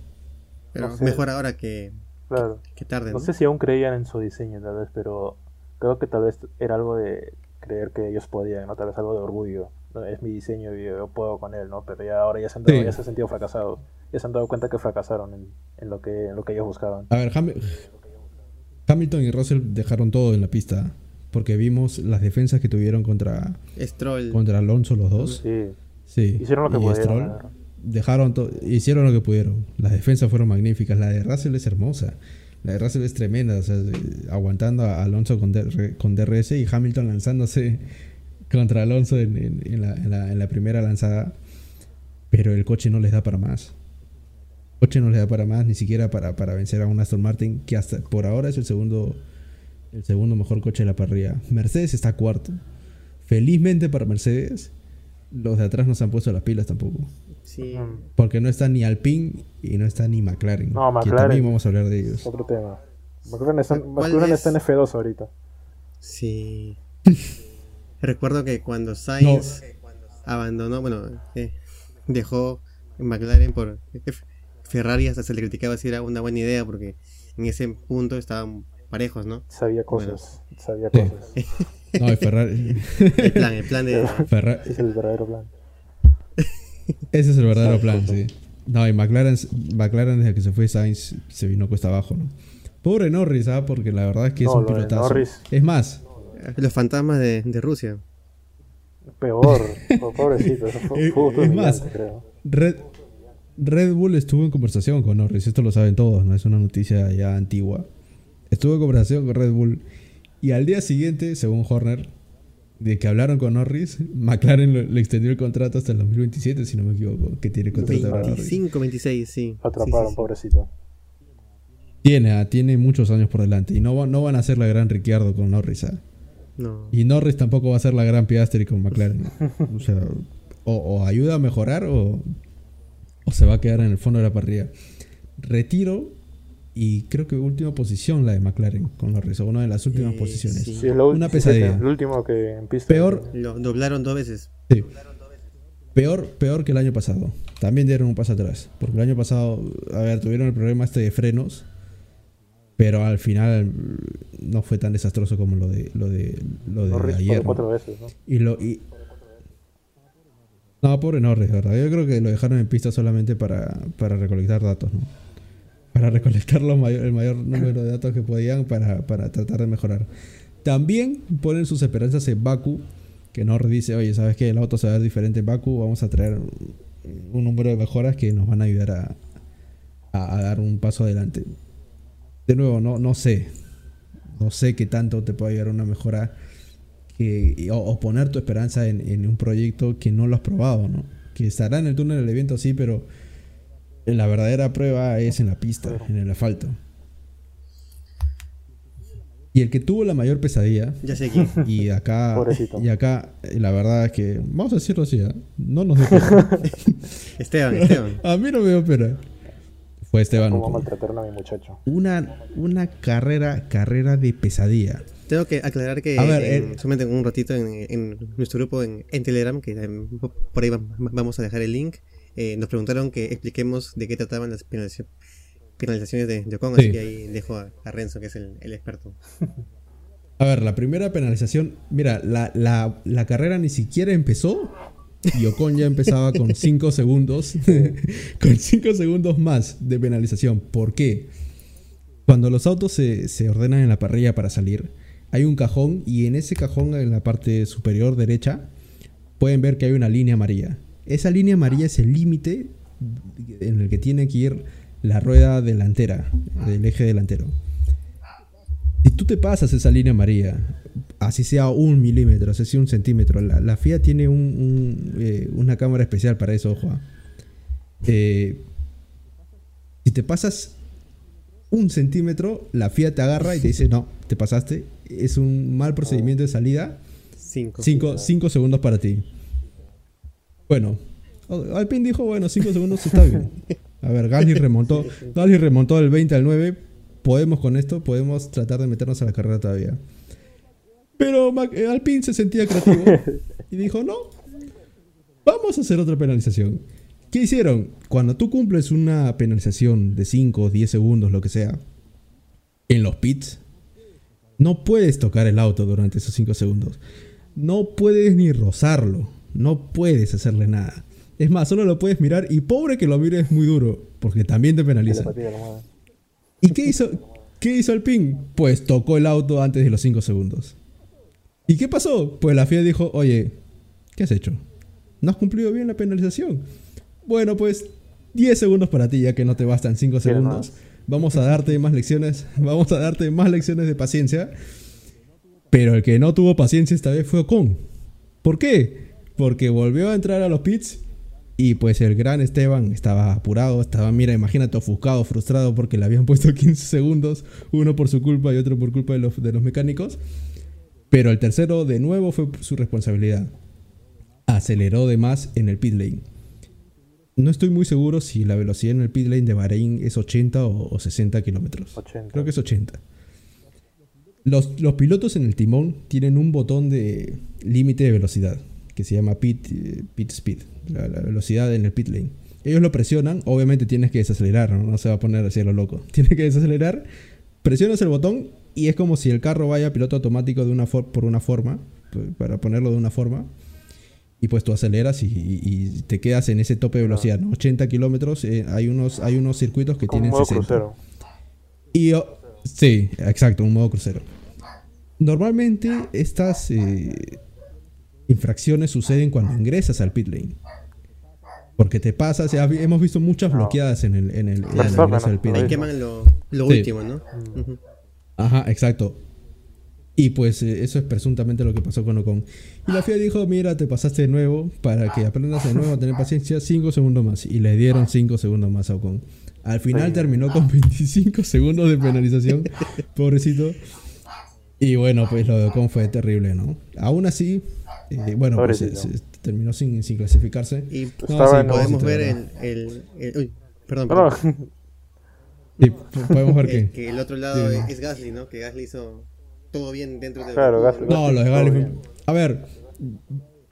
Pero mejor ahora que, Claro. que tarde. No ¿no? sé si aún creían en su diseño, tal vez, pero creo que tal vez era algo de creer que ellos podían, ¿no? Tal vez algo de orgullo. ¿no? Es mi diseño y yo puedo con él, ¿no? Pero ya ahora ya se han, dado- Sí. ya se han sentido fracasados. Ya se han dado cuenta que fracasaron en, en lo, que, en lo que ellos buscaban. A ver, Ham- Hamilton y Russell dejaron todo en la pista. Porque vimos las defensas que tuvieron contra, Stroll. contra Alonso los dos. Sí, Sí. hicieron lo que Y pudieron. Stroll. Dejaron hicieron lo que pudieron. Las defensas fueron magníficas. La de Russell es hermosa. La de Russell es tremenda. aguantando a Alonso con, con DRS y Hamilton lanzándose *laughs* contra Alonso en, en la- en la primera lanzada. Pero el coche no les da para más. El coche no les da para más, ni siquiera para, para vencer a un Aston Martin, que hasta por ahora es el segundo, el segundo mejor coche de la parrilla. Mercedes está cuarto. Felizmente para Mercedes, los de atrás no se han puesto las pilas tampoco. Sí. Porque no está ni Alpine y no está ni McLaren. No, Que McLaren. también vamos a hablar de ellos. Otro tema. McLaren está, ¿Cuál McLaren es? está en F2 ahorita. Sí. *laughs* Recuerdo que cuando Sainz abandonó, bueno, eh, dejó McLaren por Ferrari, hasta se le criticaba si era una buena idea porque en ese punto estaban parejos, ¿no? Sabía cosas. Sabía Sí. cosas. *laughs* No, y Ferrari. El plan, el plan de... *laughs* Es el verdadero plan. Ese es el verdadero plan, sí. No, y McLaren, McLaren desde que se fue Sainz se vino cuesta abajo, ¿no? Pobre Norris, ¿ah? Porque la verdad es que es un pilotazo. Norris. Es más, Los fantasmas de, de Rusia. Peor, *laughs* pobrecito. Eso fue, fue es más, creo. Red, Red Bull estuvo en conversación con Norris, esto lo saben todos, no es una noticia ya antigua. Estuvo en conversación con Red Bull y al día siguiente, según Horner, de que hablaron con Norris, *laughs* McLaren le extendió el contrato hasta el 2027, si no me equivoco, que tiene contrato ahora Norris. 25, 26, sí. Atraparon, Sí, sí, sí. pobrecito. Tiene, ah, tiene muchos años por delante y no, no van a ser la gran Ricciardo con Norris. ah. No. Y Norris tampoco va a ser la gran Piastri con McLaren. *laughs* O sea, o, o ayuda a mejorar o, o se va a quedar en el fondo de la parrilla. Retiro y creo que última posición la de McLaren con Norris, o una de las últimas Eh, posiciones. sí. Sí, es lo Una pesadilla. El último que en pista. Peor, Lo doblaron dos veces. sí. Peor, peor que el año pasado. También dieron un paso atrás. Porque el año pasado, a ver, tuvieron el problema este de frenos. Pero al final no fue tan desastroso como lo de lo de lo de Norris ayer. cuatro veces, ¿no? Y lo y No, pobre Norris, ¿verdad? Yo creo que lo dejaron en pista solamente para, para recolectar datos, ¿no? Para recolectar mayor- el mayor número de datos que podían para, para tratar de mejorar. También ponen sus esperanzas en Baku, que Norris dice, oye, ¿sabes qué? El auto se va a ver diferente en Baku, vamos a traer un número de mejoras que nos van a ayudar a, a- dar un paso adelante. De nuevo, no, no sé. No sé qué tanto te puede ayudar una mejora que, o, o poner tu esperanza en, en un proyecto que no lo has probado, ¿no? Que estará en el túnel del evento, sí, pero la verdadera prueba es en la pista, en el asfalto. Y el que tuvo la mayor pesadilla, Ya sé quién. y acá, Pobrecito. y acá, eh, la verdad es que, vamos a decirlo así, ¿eh? no nos pena. *laughs* Esteban, Esteban. *laughs* A mí no me dio pena. Fue Esteban Cómo maltrataron a mi muchacho. Una, una carrera, carrera de pesadilla. Tengo que aclarar que A ver, en- eh. solamente en un ratito en, en nuestro grupo en, en Telegram, que por ahí va- vamos a dejar el link, eh, nos preguntaron que expliquemos de qué trataban las penaliza- penalizaciones de, de Ocon, Sí. así que ahí dejo a, a Renzo, que es el, el experto. A ver, la primera penalización, mira, la, la- la carrera ni siquiera empezó y Ocon ya empezaba con *laughs* 5 segundos, *laughs* con 5 segundos más de penalización. ¿Por qué? Cuando los autos se, se ordenan en la parrilla para salir, hay un cajón y en ese cajón, en la parte superior derecha, pueden ver que hay una línea amarilla. Esa línea amarilla es el límite en el que tiene que ir la rueda delantera, el eje delantero. Si tú te pasas esa línea amarilla, así sea un milímetro, así sea un centímetro, la, la FIA tiene un- un, eh, una cámara especial para eso, ojo. ah. Eh, si te pasas un centímetro, la FIA te agarra y te dice, no, te pasaste, es un mal procedimiento de salida, Cinco. 5 segundos para ti. Bueno, Alpine dijo, bueno, 5 segundos está bien. A ver, Gasly remontó, Gasly remontó del 20 al 9, podemos con esto, podemos tratar de meternos a la carrera todavía. Pero eh, Alpine se sentía creativo y dijo, no, vamos a hacer otra penalización. ¿Qué hicieron? Cuando tú cumples una penalización de 5, 10 segundos, lo que sea, en los pits, no puedes tocar el auto durante esos 5 segundos. No puedes ni rozarlo. No puedes hacerle nada. Es más, solo lo puedes mirar y pobre que lo mires muy duro, porque también te penaliza. ¿Y qué hizo? ¿Qué hizo el ping? Pues tocó el auto antes de los 5 segundos. ¿Y qué pasó? Pues la FIA dijo, oye, ¿qué has hecho? ¿No has cumplido bien la penalización? Bueno, pues 10 segundos para ti, ya que no te bastan 5 Quiero segundos. Vamos a darte más lecciones, *laughs* vamos a darte más lecciones de paciencia. Pero el que no tuvo paciencia esta vez fue Ocon. ¿Por qué? Porque volvió a entrar a los pits y pues el gran Esteban estaba apurado, estaba, mira, imagínate, ofuscado, frustrado porque le habían *laughs* puesto 15 segundos, uno por su culpa y otro por culpa de los, de los mecánicos. Pero el tercero de nuevo fue su responsabilidad. Aceleró de más en el pit lane. No estoy muy seguro si la velocidad en el pit lane de Bahrein es 80 o, o 60 kilómetros. 80. Creo que es 80. Los, los pilotos en el timón tienen un botón de límite de velocidad que se llama pit, eh, pit speed, la, la velocidad en el pit lane. Ellos lo presionan, obviamente tienes que desacelerar, ¿no? No se va a poner así a lo loco. *laughs* Tienes que desacelerar, presionas el botón y es como si el carro vaya a piloto automático de una for- por una forma, para ponerlo de una forma. Y pues tú aceleras y, y- y te quedas en ese tope de velocidad, ¿no? 80 kilómetros, eh, hay, unos, hay unos circuitos que Como tienen modo 60. crucero. Y yo- sí, exacto, un modo crucero. Normalmente estas, eh, infracciones suceden cuando ingresas al pit lane. Porque te pasa, o sea, hemos visto muchas bloqueadas en el, en el, en el ingreso pit Ahí lane. queman lo, lo Sí. último, ¿no? Ujú. Ajá, exacto. Y pues eh, eso es presuntamente lo que pasó con Ocon. Y la FIA dijo, mira, te pasaste de nuevo, para que aprendas de nuevo a tener paciencia, 5 segundos más. Y le dieron 5 segundos más a Ocon. Al final terminó con *laughs* 25 segundos de penalización, *laughs* pobrecito. Y bueno, pues lo de Ocon fue terrible, ¿no? Aún así, eh, bueno, pues se- Pobrecito. se terminó sin, sin clasificarse. Y Estaba en- podemos pobrecito, ver el, el, el- Uy, perdón, No, perdón. no, *laughs* Sí, podemos ver *laughs* que... que el otro lado Sí. es Gasly, ¿no? Que Gasly hizo todo bien dentro del Claro, Gasly- ¿no? No, los de Gasly. A ver,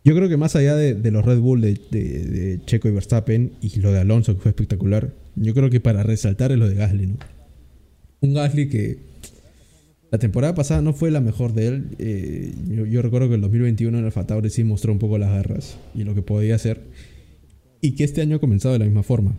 yo creo que más allá de, de los Red Bull de, de- de Checo y Verstappen y lo de Alonso, que fue espectacular, yo creo que para resaltar es lo de Gasly, ¿no? Un Gasly que la temporada pasada no fue la mejor de él. eh, yo, yo recuerdo que el 2021 en el Tauri sí mostró un poco las garras y lo que podía hacer. Y que este año ha comenzado de la misma forma.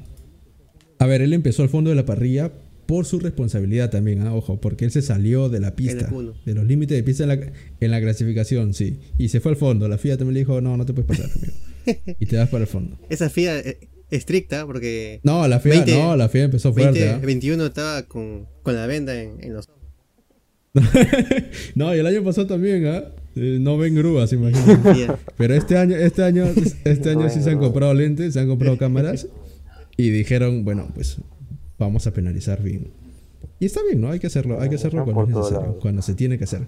A ver, él empezó al fondo de la parrilla por su responsabilidad también, ah, ojo, porque él se salió de la pista, Q1. de los límites de pista en la, en la clasificación, sí. Y se fue al fondo. La FIA también le dijo, no, no te puedes pasar, amigo. *laughs* Y te vas para el fondo. Esa FIA eh, estricta porque No, la FIA, 20 no, la FIA empezó fuerte. 20, ah. 21 estaba con, con la venda en, en los *laughs* no, y el año pasado también, ¿ah? Eh, no ven grúas, imagínate. *laughs* Pero este año, este año, este año sí se han comprado lentes, se han comprado cámaras *laughs* y dijeron, bueno, pues vamos a penalizar bien. Y está bien, ¿no? Hay que hacerlo, hay que hacerlo cuando es necesario, cuando se tiene que hacer.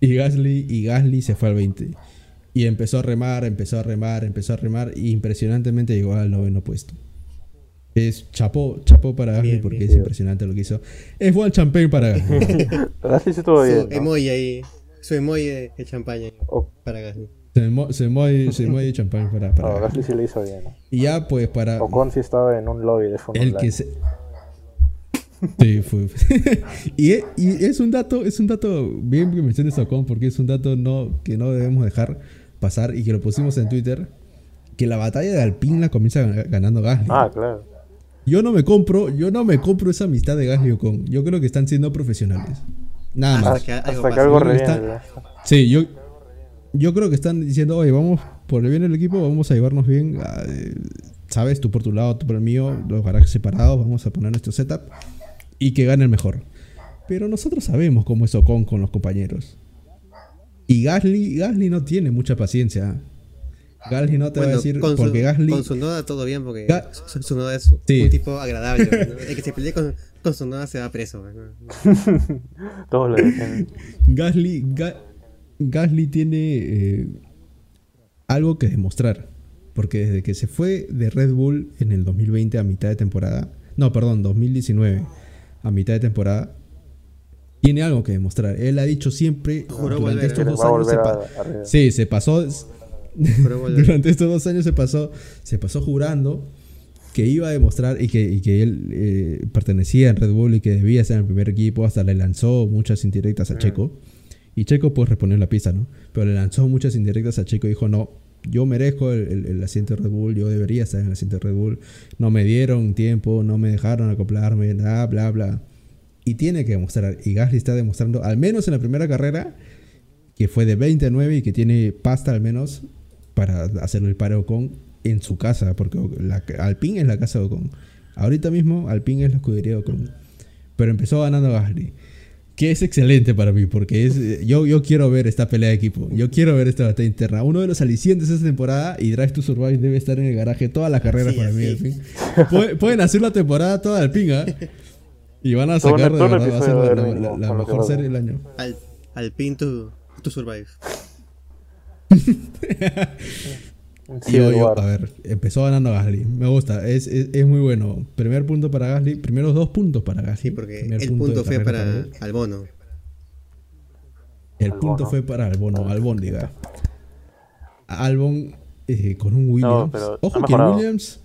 Y Gasly, y Gasly se fue al 20. Y empezó a remar, empezó a remar, empezó a remar y impresionantemente llegó al noveno puesto. Es chapó, chapó para Gasly Bien, porque bien. es impresionante lo que hizo. Es buen champagne para Gasly. *laughs* Gasly estuvo Su bien. ¿no? emoji ahí, su emoji de, de champaña O- para Gasly. se se mueve, se mueve champagne para, para no, Gasly. Gasly sí le hizo bien. ¿no? Y ya pues para... Ocon sí estaba en un lobby de fondo. El que se. Sí, fue. *laughs* y, e- y es un dato, es un dato bien que menciones Ocon, porque es un dato no, que no debemos dejar pasar y que lo pusimos en Twitter. Que la batalla de Alpine la comienza gan- ganando Gasly. Ah, claro. Yo no me compro, yo no me compro esa amistad de Gasly y Ocon. Yo creo que están siendo profesionales. Nada Hasta más. que algo Hasta que algo Yo reviene. está- Sí, yo, yo creo que están diciendo, oye, vamos, por el bien del equipo, vamos a llevarnos bien. ah, eh, Sabes, tú por tu lado, tú por el mío, los garajes separados, vamos a poner nuestro setup y que gane el mejor. Pero nosotros sabemos cómo es Ocon con los compañeros. Y Gasly, Gasly no tiene mucha paciencia. Gasly no te va a Bueno, decir, con, porque su, Gasly... con su noda todo bien porque Ga- su, su noda es Sí. un tipo agradable. *laughs* ¿no? El que se pelee con, con su noda se va preso. ¿no? *laughs* Todos le dicen. Gasly, Ga- Gasly tiene eh, algo que demostrar. Porque desde que se fue de Red Bull en el 2020 a mitad de temporada, no, perdón, 2019 a mitad de temporada, tiene algo que demostrar. Él ha dicho siempre Juró durante volver, estos dos a años. se a- arriba. sí, se pasó. *laughs* Durante estos dos años se pasó, se pasó jurando que iba a demostrar y que, y que él eh, pertenecía en Red Bull y que debía en el primer equipo. Hasta le lanzó muchas indirectas a Mm. Checo. Y Checo pues respondió en la pista, ¿no? Pero le lanzó muchas indirectas a Checo y dijo, no, yo merezco el, el- el asiento de Red Bull, yo debería estar en el asiento de Red Bull. No me dieron tiempo, no me dejaron acoplarme, bla, bla, bla. Y tiene que demostrar, y Gasly está demostrando, al menos en la primera carrera, que fue de 20 a 9 y que tiene pasta al menos para hacerle el paro con en su casa, porque la, Alpine es la casa de Ocon. Ahorita mismo Alpine es la escudería de Ocon. Pero empezó ganando Gasly. Que es excelente para mí, porque es, eh, yo, yo quiero ver esta pelea de equipo. Yo quiero ver esta batalla interna. Uno de los alicientes de esta temporada y Drive to Survive debe estar en el garaje todas las carreras Sí, para mí. Pueden, pueden hacer la temporada toda de Alpine, ¿ah? Y van a sacar de verdad, va a ser episodio la, la- la- la mejor serie del año. Al, al pin to, to survive. *laughs* Y yo, a ver, empezó ganando Gasly. Me gusta, es, es, es muy bueno. Primer punto para Gasly, primeros dos puntos para Gasly. Sí, porque Primer el punto fue para. Albono. El Albon, punto ¿no? fue para Albon, no, Albon, diga. Albon eh, con un Williams. pero Ojo que. Williams.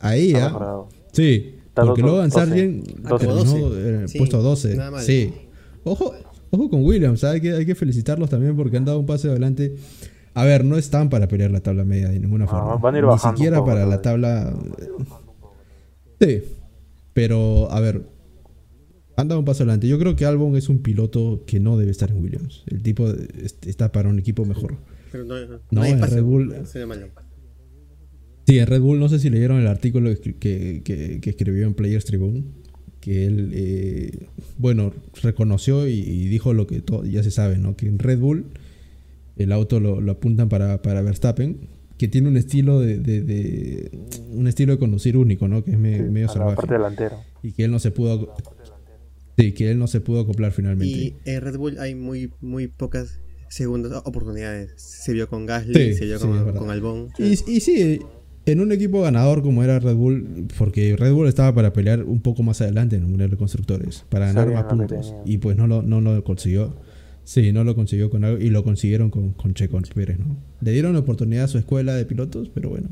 Ahí, Ha ¿ah? mejorado. Sí, porque Logan 12, Sargent 12. terminó 12. en el Sí, puesto 12. nada mal. Sí. Ojo, ojo con Williams, hay que, hay que felicitarlos también porque han dado un paso adelante. A ver, no están para pelear la tabla media de ninguna No, forma. van a ir Ni bajando un siquiera poco para la tabla. Sí. Pero, a ver. Han dado un paso adelante. Yo creo que Albon es un piloto que no debe estar en Williams. El tipo está para un equipo mejor. Pero no, No, hay en. Red Bull-. Sí, en Red Bull, no sé si leyeron el artículo que, que- que- que escribió en Players Tribune, que él, eh, bueno, reconoció y, y dijo lo que todo, ya se sabe, ¿no? Que en Red Bull el auto lo, lo apuntan para, para Verstappen, que tiene un estilo de, de- de- un estilo de conducir único, ¿no? Que es me- Sí, medio a la salvaje parte delantera. y que él no se pudo, sí, que él no se pudo acoplar finalmente. Y en Red Bull hay muy, muy pocas segundas oportunidades. Se vio con Gasly, Sí, se vio sí, con, con Albon. Y, y sí, en un equipo ganador como era Red Bull, porque Red Bull estaba para pelear un poco más adelante en el Mundial de Constructores, para ganar más puntos. Y pues no lo, no lo consiguió. Sí, no lo consiguió con algo y lo consiguieron con, con Checo Pérez, ¿no? Le dieron la oportunidad a su escuela de pilotos, pero bueno,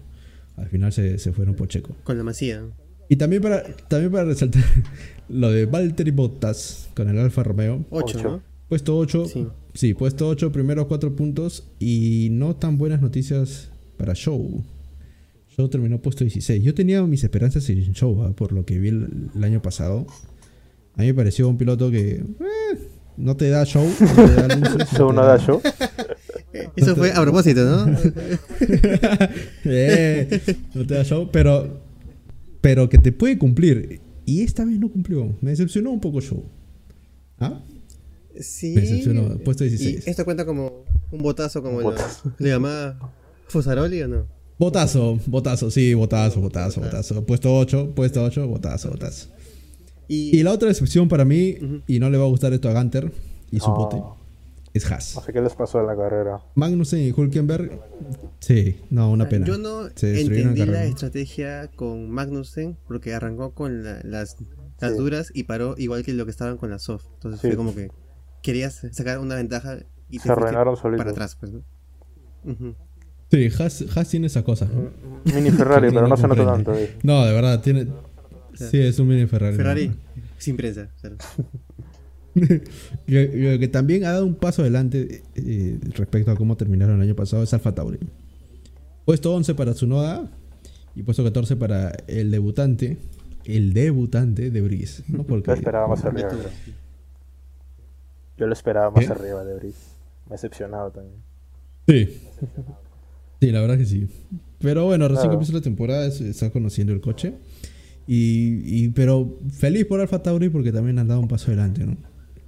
al final se, se fueron por Checo. Con la Masía. Y también para, también para resaltar *laughs* lo de Valtteri Bottas con el Alfa Romeo. 8, Ocho. ¿no? Puesto 8. Sí. Sí. puesto 8, primeros 4 puntos. Y no tan buenas noticias para Show. Show terminó puesto 16. Yo tenía mis esperanzas en Show, ¿ah? por lo que vi el, el año pasado. A mí me pareció un piloto que eh, no te da show. No te da *laughs* luces, Show te no da show. *laughs* Eso fue a propósito, ¿no? *laughs* Eh, no te da show, pero, pero que te puede cumplir. Y esta vez no cumplió. Me decepcionó un poco Show. ¿Ah? Sí. Me decepcionó, puesto ¿Y 16. esto cuenta como un botazo como botazo. le llamaba Fosaroli o no? Botazo, botazo, sí, botazo, botazo, botazo. Puesto 8, puesto 8, botazo, botazo. Y, Y la otra decepción para mí, y no le va a gustar esto a Gunter y su No. bote, es Haas. No sé qué les pasó en la carrera. Magnussen y Hulkenberg, sí, no, una pena. yo no Se entendí la estrategia con Magnussen porque arrancó con la- las, las Sí. duras y paró igual que lo que estaban con las soft. Entonces Sí. fue como que querías sacar una ventaja y te Se arruinaron solitos. para atrás. Pues. Sí, Haas, Haas tiene esa cosa. ¿no? Mini Ferrari, *laughs* pero no se nota tanto. eh. No, de verdad, tiene. Sí, es un mini Ferrari. Ferrari ¿no? sin prensa. claro. que, *laughs* que- que también ha dado un paso adelante eh, respecto a cómo terminaron el año pasado es Alfa Tauri. Puesto 11 para Tsunoda y puesto 14 para el debutante, el debutante de Brice. ¿no? Yo *laughs* Porque, esperaba más arriba. Creo. Yo lo esperaba más ¿Qué? arriba de Brice. Me ha decepcionado también. sí. Sí, la verdad que sí. Pero bueno, recién Claro. comenzó la temporada, se está conociendo el coche. Y, y- pero feliz por Alfa Tauri porque también han dado un paso adelante, ¿no?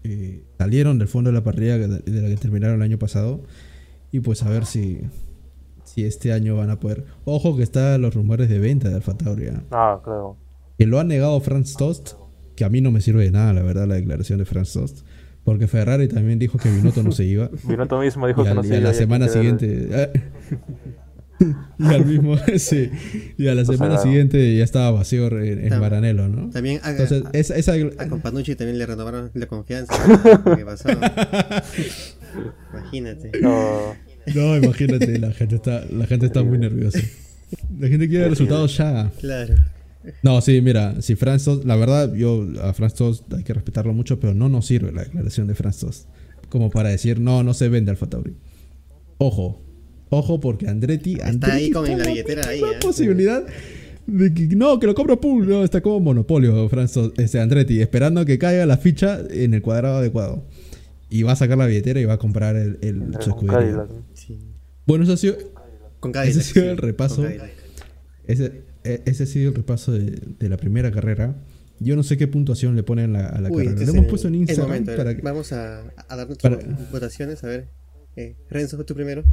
Eh, salieron del fondo de la parrilla de la que terminaron el año pasado. Y pues a ver si, si este año van a poder. Ojo que están los rumores de venta de Alfa Tauri. ¿ah? Ah, claro. Que lo ha negado Franz Tost. Que a mí no me sirve de nada, la verdad, la declaración de Franz Tost. Porque Ferrari también dijo que Binotto no se iba. *laughs* Binotto mismo dijo y, que al- no y se a iba, la ya semana que ver- siguiente. *laughs* y al mismo. *laughs* sí. Y a la semana siguiente ya estaba vacío en, en Maranello, ¿no? También a, Entonces, esa, esa- a Companucci también le renovaron la confianza. *laughs* ¿Qué pasó? Imagínate. No, No, imagínate, la gente está, la gente está muy nerviosa. La gente quiere resultados ya. Claro. No, sí, mira, si Franz Tost, la verdad, yo a Franz Tost hay que respetarlo mucho, pero no nos sirve la declaración de Franz Tost. Como para decir, no, no se vende Alfa Tauri. Ojo, ojo, porque Andretti, Andretti ahí con está la billetera ahí, ¿eh? posibilidad de que no, que lo compra Pool, no, está como monopolio, Franz Tost, este Andretti, esperando que caiga la ficha en el cuadrado adecuado. Y va a sacar la billetera y va a comprar el, el, su escudería. Sí. Bueno, eso ha sido, Con Cadillac. Ese ha sido sí, el repaso. ese, e- ese ha sido el repaso de, de la primera carrera. Yo no sé qué puntuación le ponen a la, a la Uy, carrera. este Lo hemos el- puesto en Instagram momento, a ver, para que- Vamos a, a dar nuestras para- votaciones. A ver. Eh, Renzo, tú primero.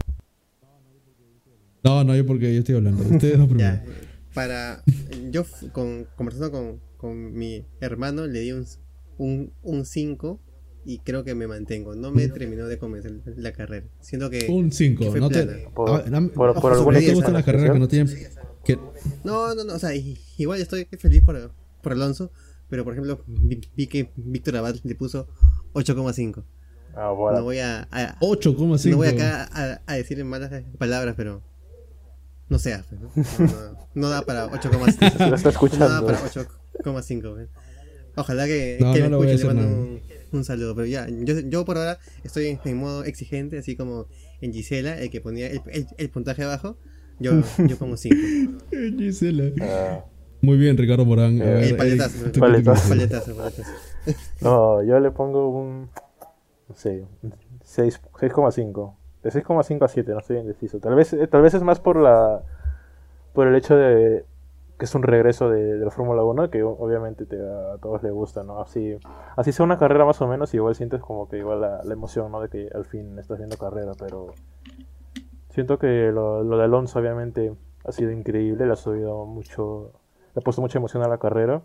No, no, yo porque yo estoy hablando. Ustedes dos *laughs* primero. Ya. Para. Yo, con, conversando con, con mi hermano, le di un 5 un, un cinco y creo que me mantengo. No me terminó de convencer la carrera. Siento que. Un que 5. fue No te. Por- ah, no- por- por ¿no alguna te gustan las carreras que no tienen. que- No, no, no. O sea, igual estoy feliz por, por Alonso. Pero por ejemplo, vi, vi que Víctor Abad le puso 8,5. Ah, No bueno. voy a. a- 8,5. no voy acá a, a decir malas palabras, pero. No sea, ¿no? No, no- no da para 8,5. *laughs* Lo está escuchando. No da para 8,5. pues. Ojalá que, No, que no me escuche, le mando un, un saludo. Pero ya, yo, yo por ahora estoy en, en modo exigente, así como en Gisela, el que ponía el, el- el puntaje abajo. Yo, *laughs* yo pongo 5. Eh, Gisela. Ah, Muy bien, Ricardo Morán. Eh, ver, El paletazo. Eric, ¿tú qué Paletazo. piensas? Paletazo, paletazo. No, yo le pongo un. No sé, un seis- 6,5. De 6,5 a 7, no estoy indeciso. Tal vez, eh, tal vez es más por la. Por el hecho de que es un regreso de, de la Fórmula 1, que obviamente te- a todos les gusta, ¿no? Así, así sea una carrera más o menos, igual sientes como que igual la, emoción, ¿no? De que al fin estás viendo carrera, pero. Siento que lo, de Alonso, obviamente, ha sido increíble, le ha subido mucho. Le ha puesto mucha emoción a la carrera.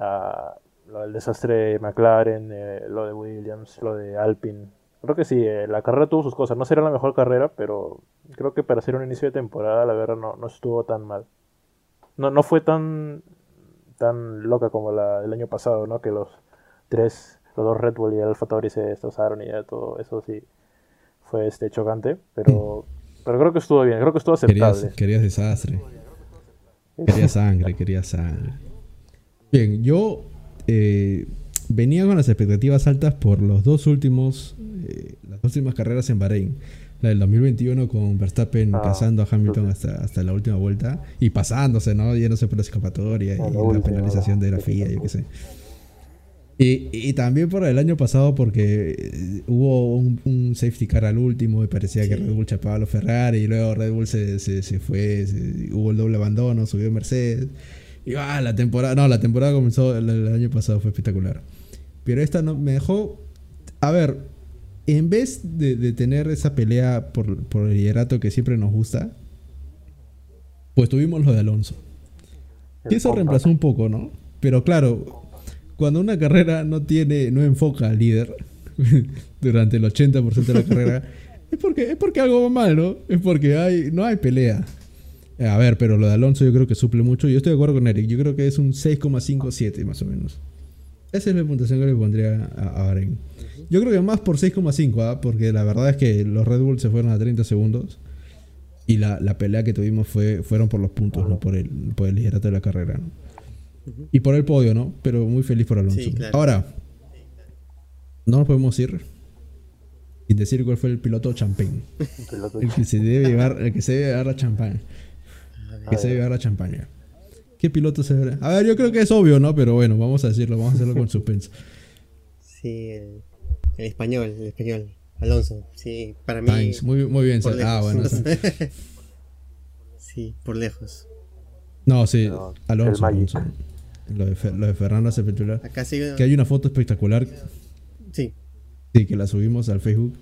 Ah, lo del desastre de McLaren, eh, lo de Williams, lo de Alpine. Creo que sí, eh, la carrera tuvo sus cosas. No será la mejor carrera, pero creo que para hacer un inicio de temporada, la verdad no, no estuvo tan mal. No, no fue tan, tan loca como la del año pasado, ¿no? Que los tres, los dos Red Bull y el Alfa Tauri se destrozaron y ya todo eso sí fue este chocante, pero, *laughs* pero creo que estuvo bien, creo que estuvo aceptable. Querías, querías desastre. Quería sangre, quería sangre. Bien, yo eh, venía con las expectativas altas por los dos últimos, eh, las dos últimas carreras en Bahrein. La del 2021 con Verstappen Ah, pasando a Hamilton entonces- hasta, hasta la última vuelta y pasándose, ¿no? Yéndose por la escapatoria y Ah, la la última, penalización de la FIA, yo qué sé. Y, y también por el año pasado porque eh, hubo un, un safety car al último y parecía que Sí. Red Bull chapaba a los Ferrari y luego Red Bull se, se, se fue, se- hubo el doble abandono, subió Mercedes. Y ah, la temporada, no, la temporada comenzó el, el año pasado, fue espectacular. Pero esta no, me dejó, a ver, en vez de, de tener esa pelea por, por el liderato que siempre nos gusta, pues tuvimos lo de Alonso. Y eso reemplazó un poco, ¿no? Pero claro, cuando una carrera no tiene, no enfoca al líder *laughs* durante el 80% de la carrera, *laughs* es porque, es porque algo va mal, ¿no? Es porque hay, no hay pelea. A ver, pero lo de Alonso yo creo que suple mucho. Yo estoy de acuerdo con Eric. Yo creo que es un 6,57 más o menos. Esa es la puntuación que le pondría a, a Bahrein. Yo creo que más por 6,5, ¿ah? porque la verdad es que los Red Bull se fueron a 30 segundos. Y la, la pelea que tuvimos fue, fueron por los puntos, no por el, por el liderato de la carrera. ¿no? Y por el podio, ¿no? Pero muy feliz por Alonso. Sí, claro. Ahora, no nos podemos ir sin decir cuál fue el piloto champagne. Un *laughs* piloto El que se debe llevar, el que se debe llevar la champaña. A Que se debe llevar la champaña. ¿Qué piloto se debe? A ver, yo creo que es obvio, ¿no? Pero bueno, vamos a decirlo, vamos a hacerlo con suspenso. *laughs* Sí, el, el español, el español. Alonso, sí, para mí. Muy, muy bien. por Ah, bueno. *laughs* sí, por lejos. No, sí, No, Alonso. Alonso. Lo de, Fer- lo de Fernando espectacular. Acá sí. Que hay una foto espectacular, Sí, sí, que la subimos al Facebook.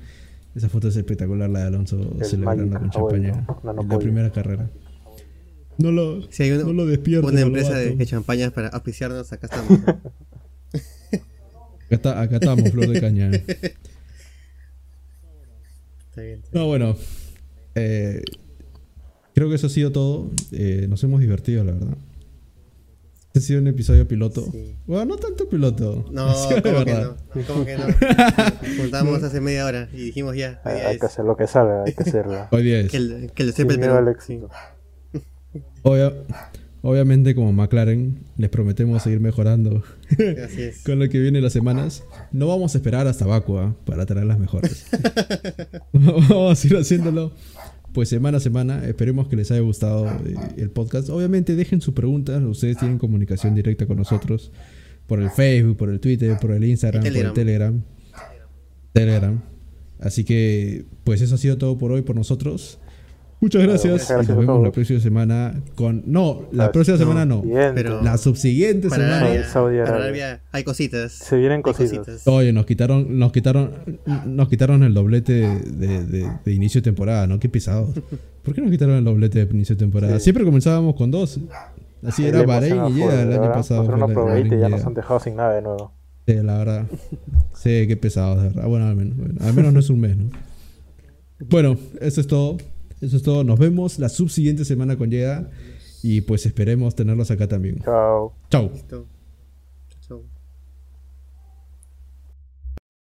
Esa foto es espectacular, la de Alonso El celebrando Magic, con ah, bueno, champaña no, no en la primera carrera. No lo, si hay una, no lo despierto. una empresa de, de champañas para auspiciarnos, acá estamos. ¿no? *laughs* Acá, está- acá estamos, flor de caña. Está bien. No, bueno. eh, creo que eso ha sido todo. Eh, nos hemos divertido, la verdad. Este ha sido un episodio piloto. Sí. Bueno, no tanto piloto. No, *laughs* ¿cómo que no? ¿Cómo que no? *laughs* Juntamos hace media hora y dijimos ya. Hay, que hacer lo que salga, hay que hacerlo. Hoy día es. Que, el- que lo Sin sepa el Perú. éxito. Obvia- obviamente, como McLaren, les prometemos seguir mejorando Sí, así es. *laughs* con lo que viene las semanas. No vamos a esperar hasta Vacua para traer las mejores. *laughs* *laughs* vamos a ir haciéndolo pues semana a semana. Esperemos que les haya gustado eh, el podcast. Obviamente, dejen sus preguntas. Ustedes tienen comunicación directa con nosotros por el Facebook, por el Twitter, por el Instagram, por el Telegram. Telegram. Así que, pues eso ha sido todo por hoy por nosotros. Muchas gracias. muchas gracias y nos vemos la próxima semana con. No, la Ah, próxima no, semana no. Bien, Pero- La subsiguiente Para semana. Arabia, Saudi para Arabia. Hay cositas. se vienen cositas. Oye, nos quitaron, nos quitaron, nos quitaron el doblete de, de- de- de inicio de temporada, ¿no? Qué pisados. ¿Por qué nos quitaron el doblete de inicio de temporada? Sí. Siempre comenzábamos con dos. Así Sí, era Bahrein y Jeddah el año pasado. La- probadita y ya nos han dejado sin nada de nuevo. Sí, la verdad. Sí, qué pesados, de verdad. Bueno, al menos, bueno, al menos no es un mes, ¿no? Bueno, eso es todo. Eso es todo. Nos vemos la subsiguiente semana con Jeddah. Y pues esperemos tenerlos acá también. Chao. Chao. Listo.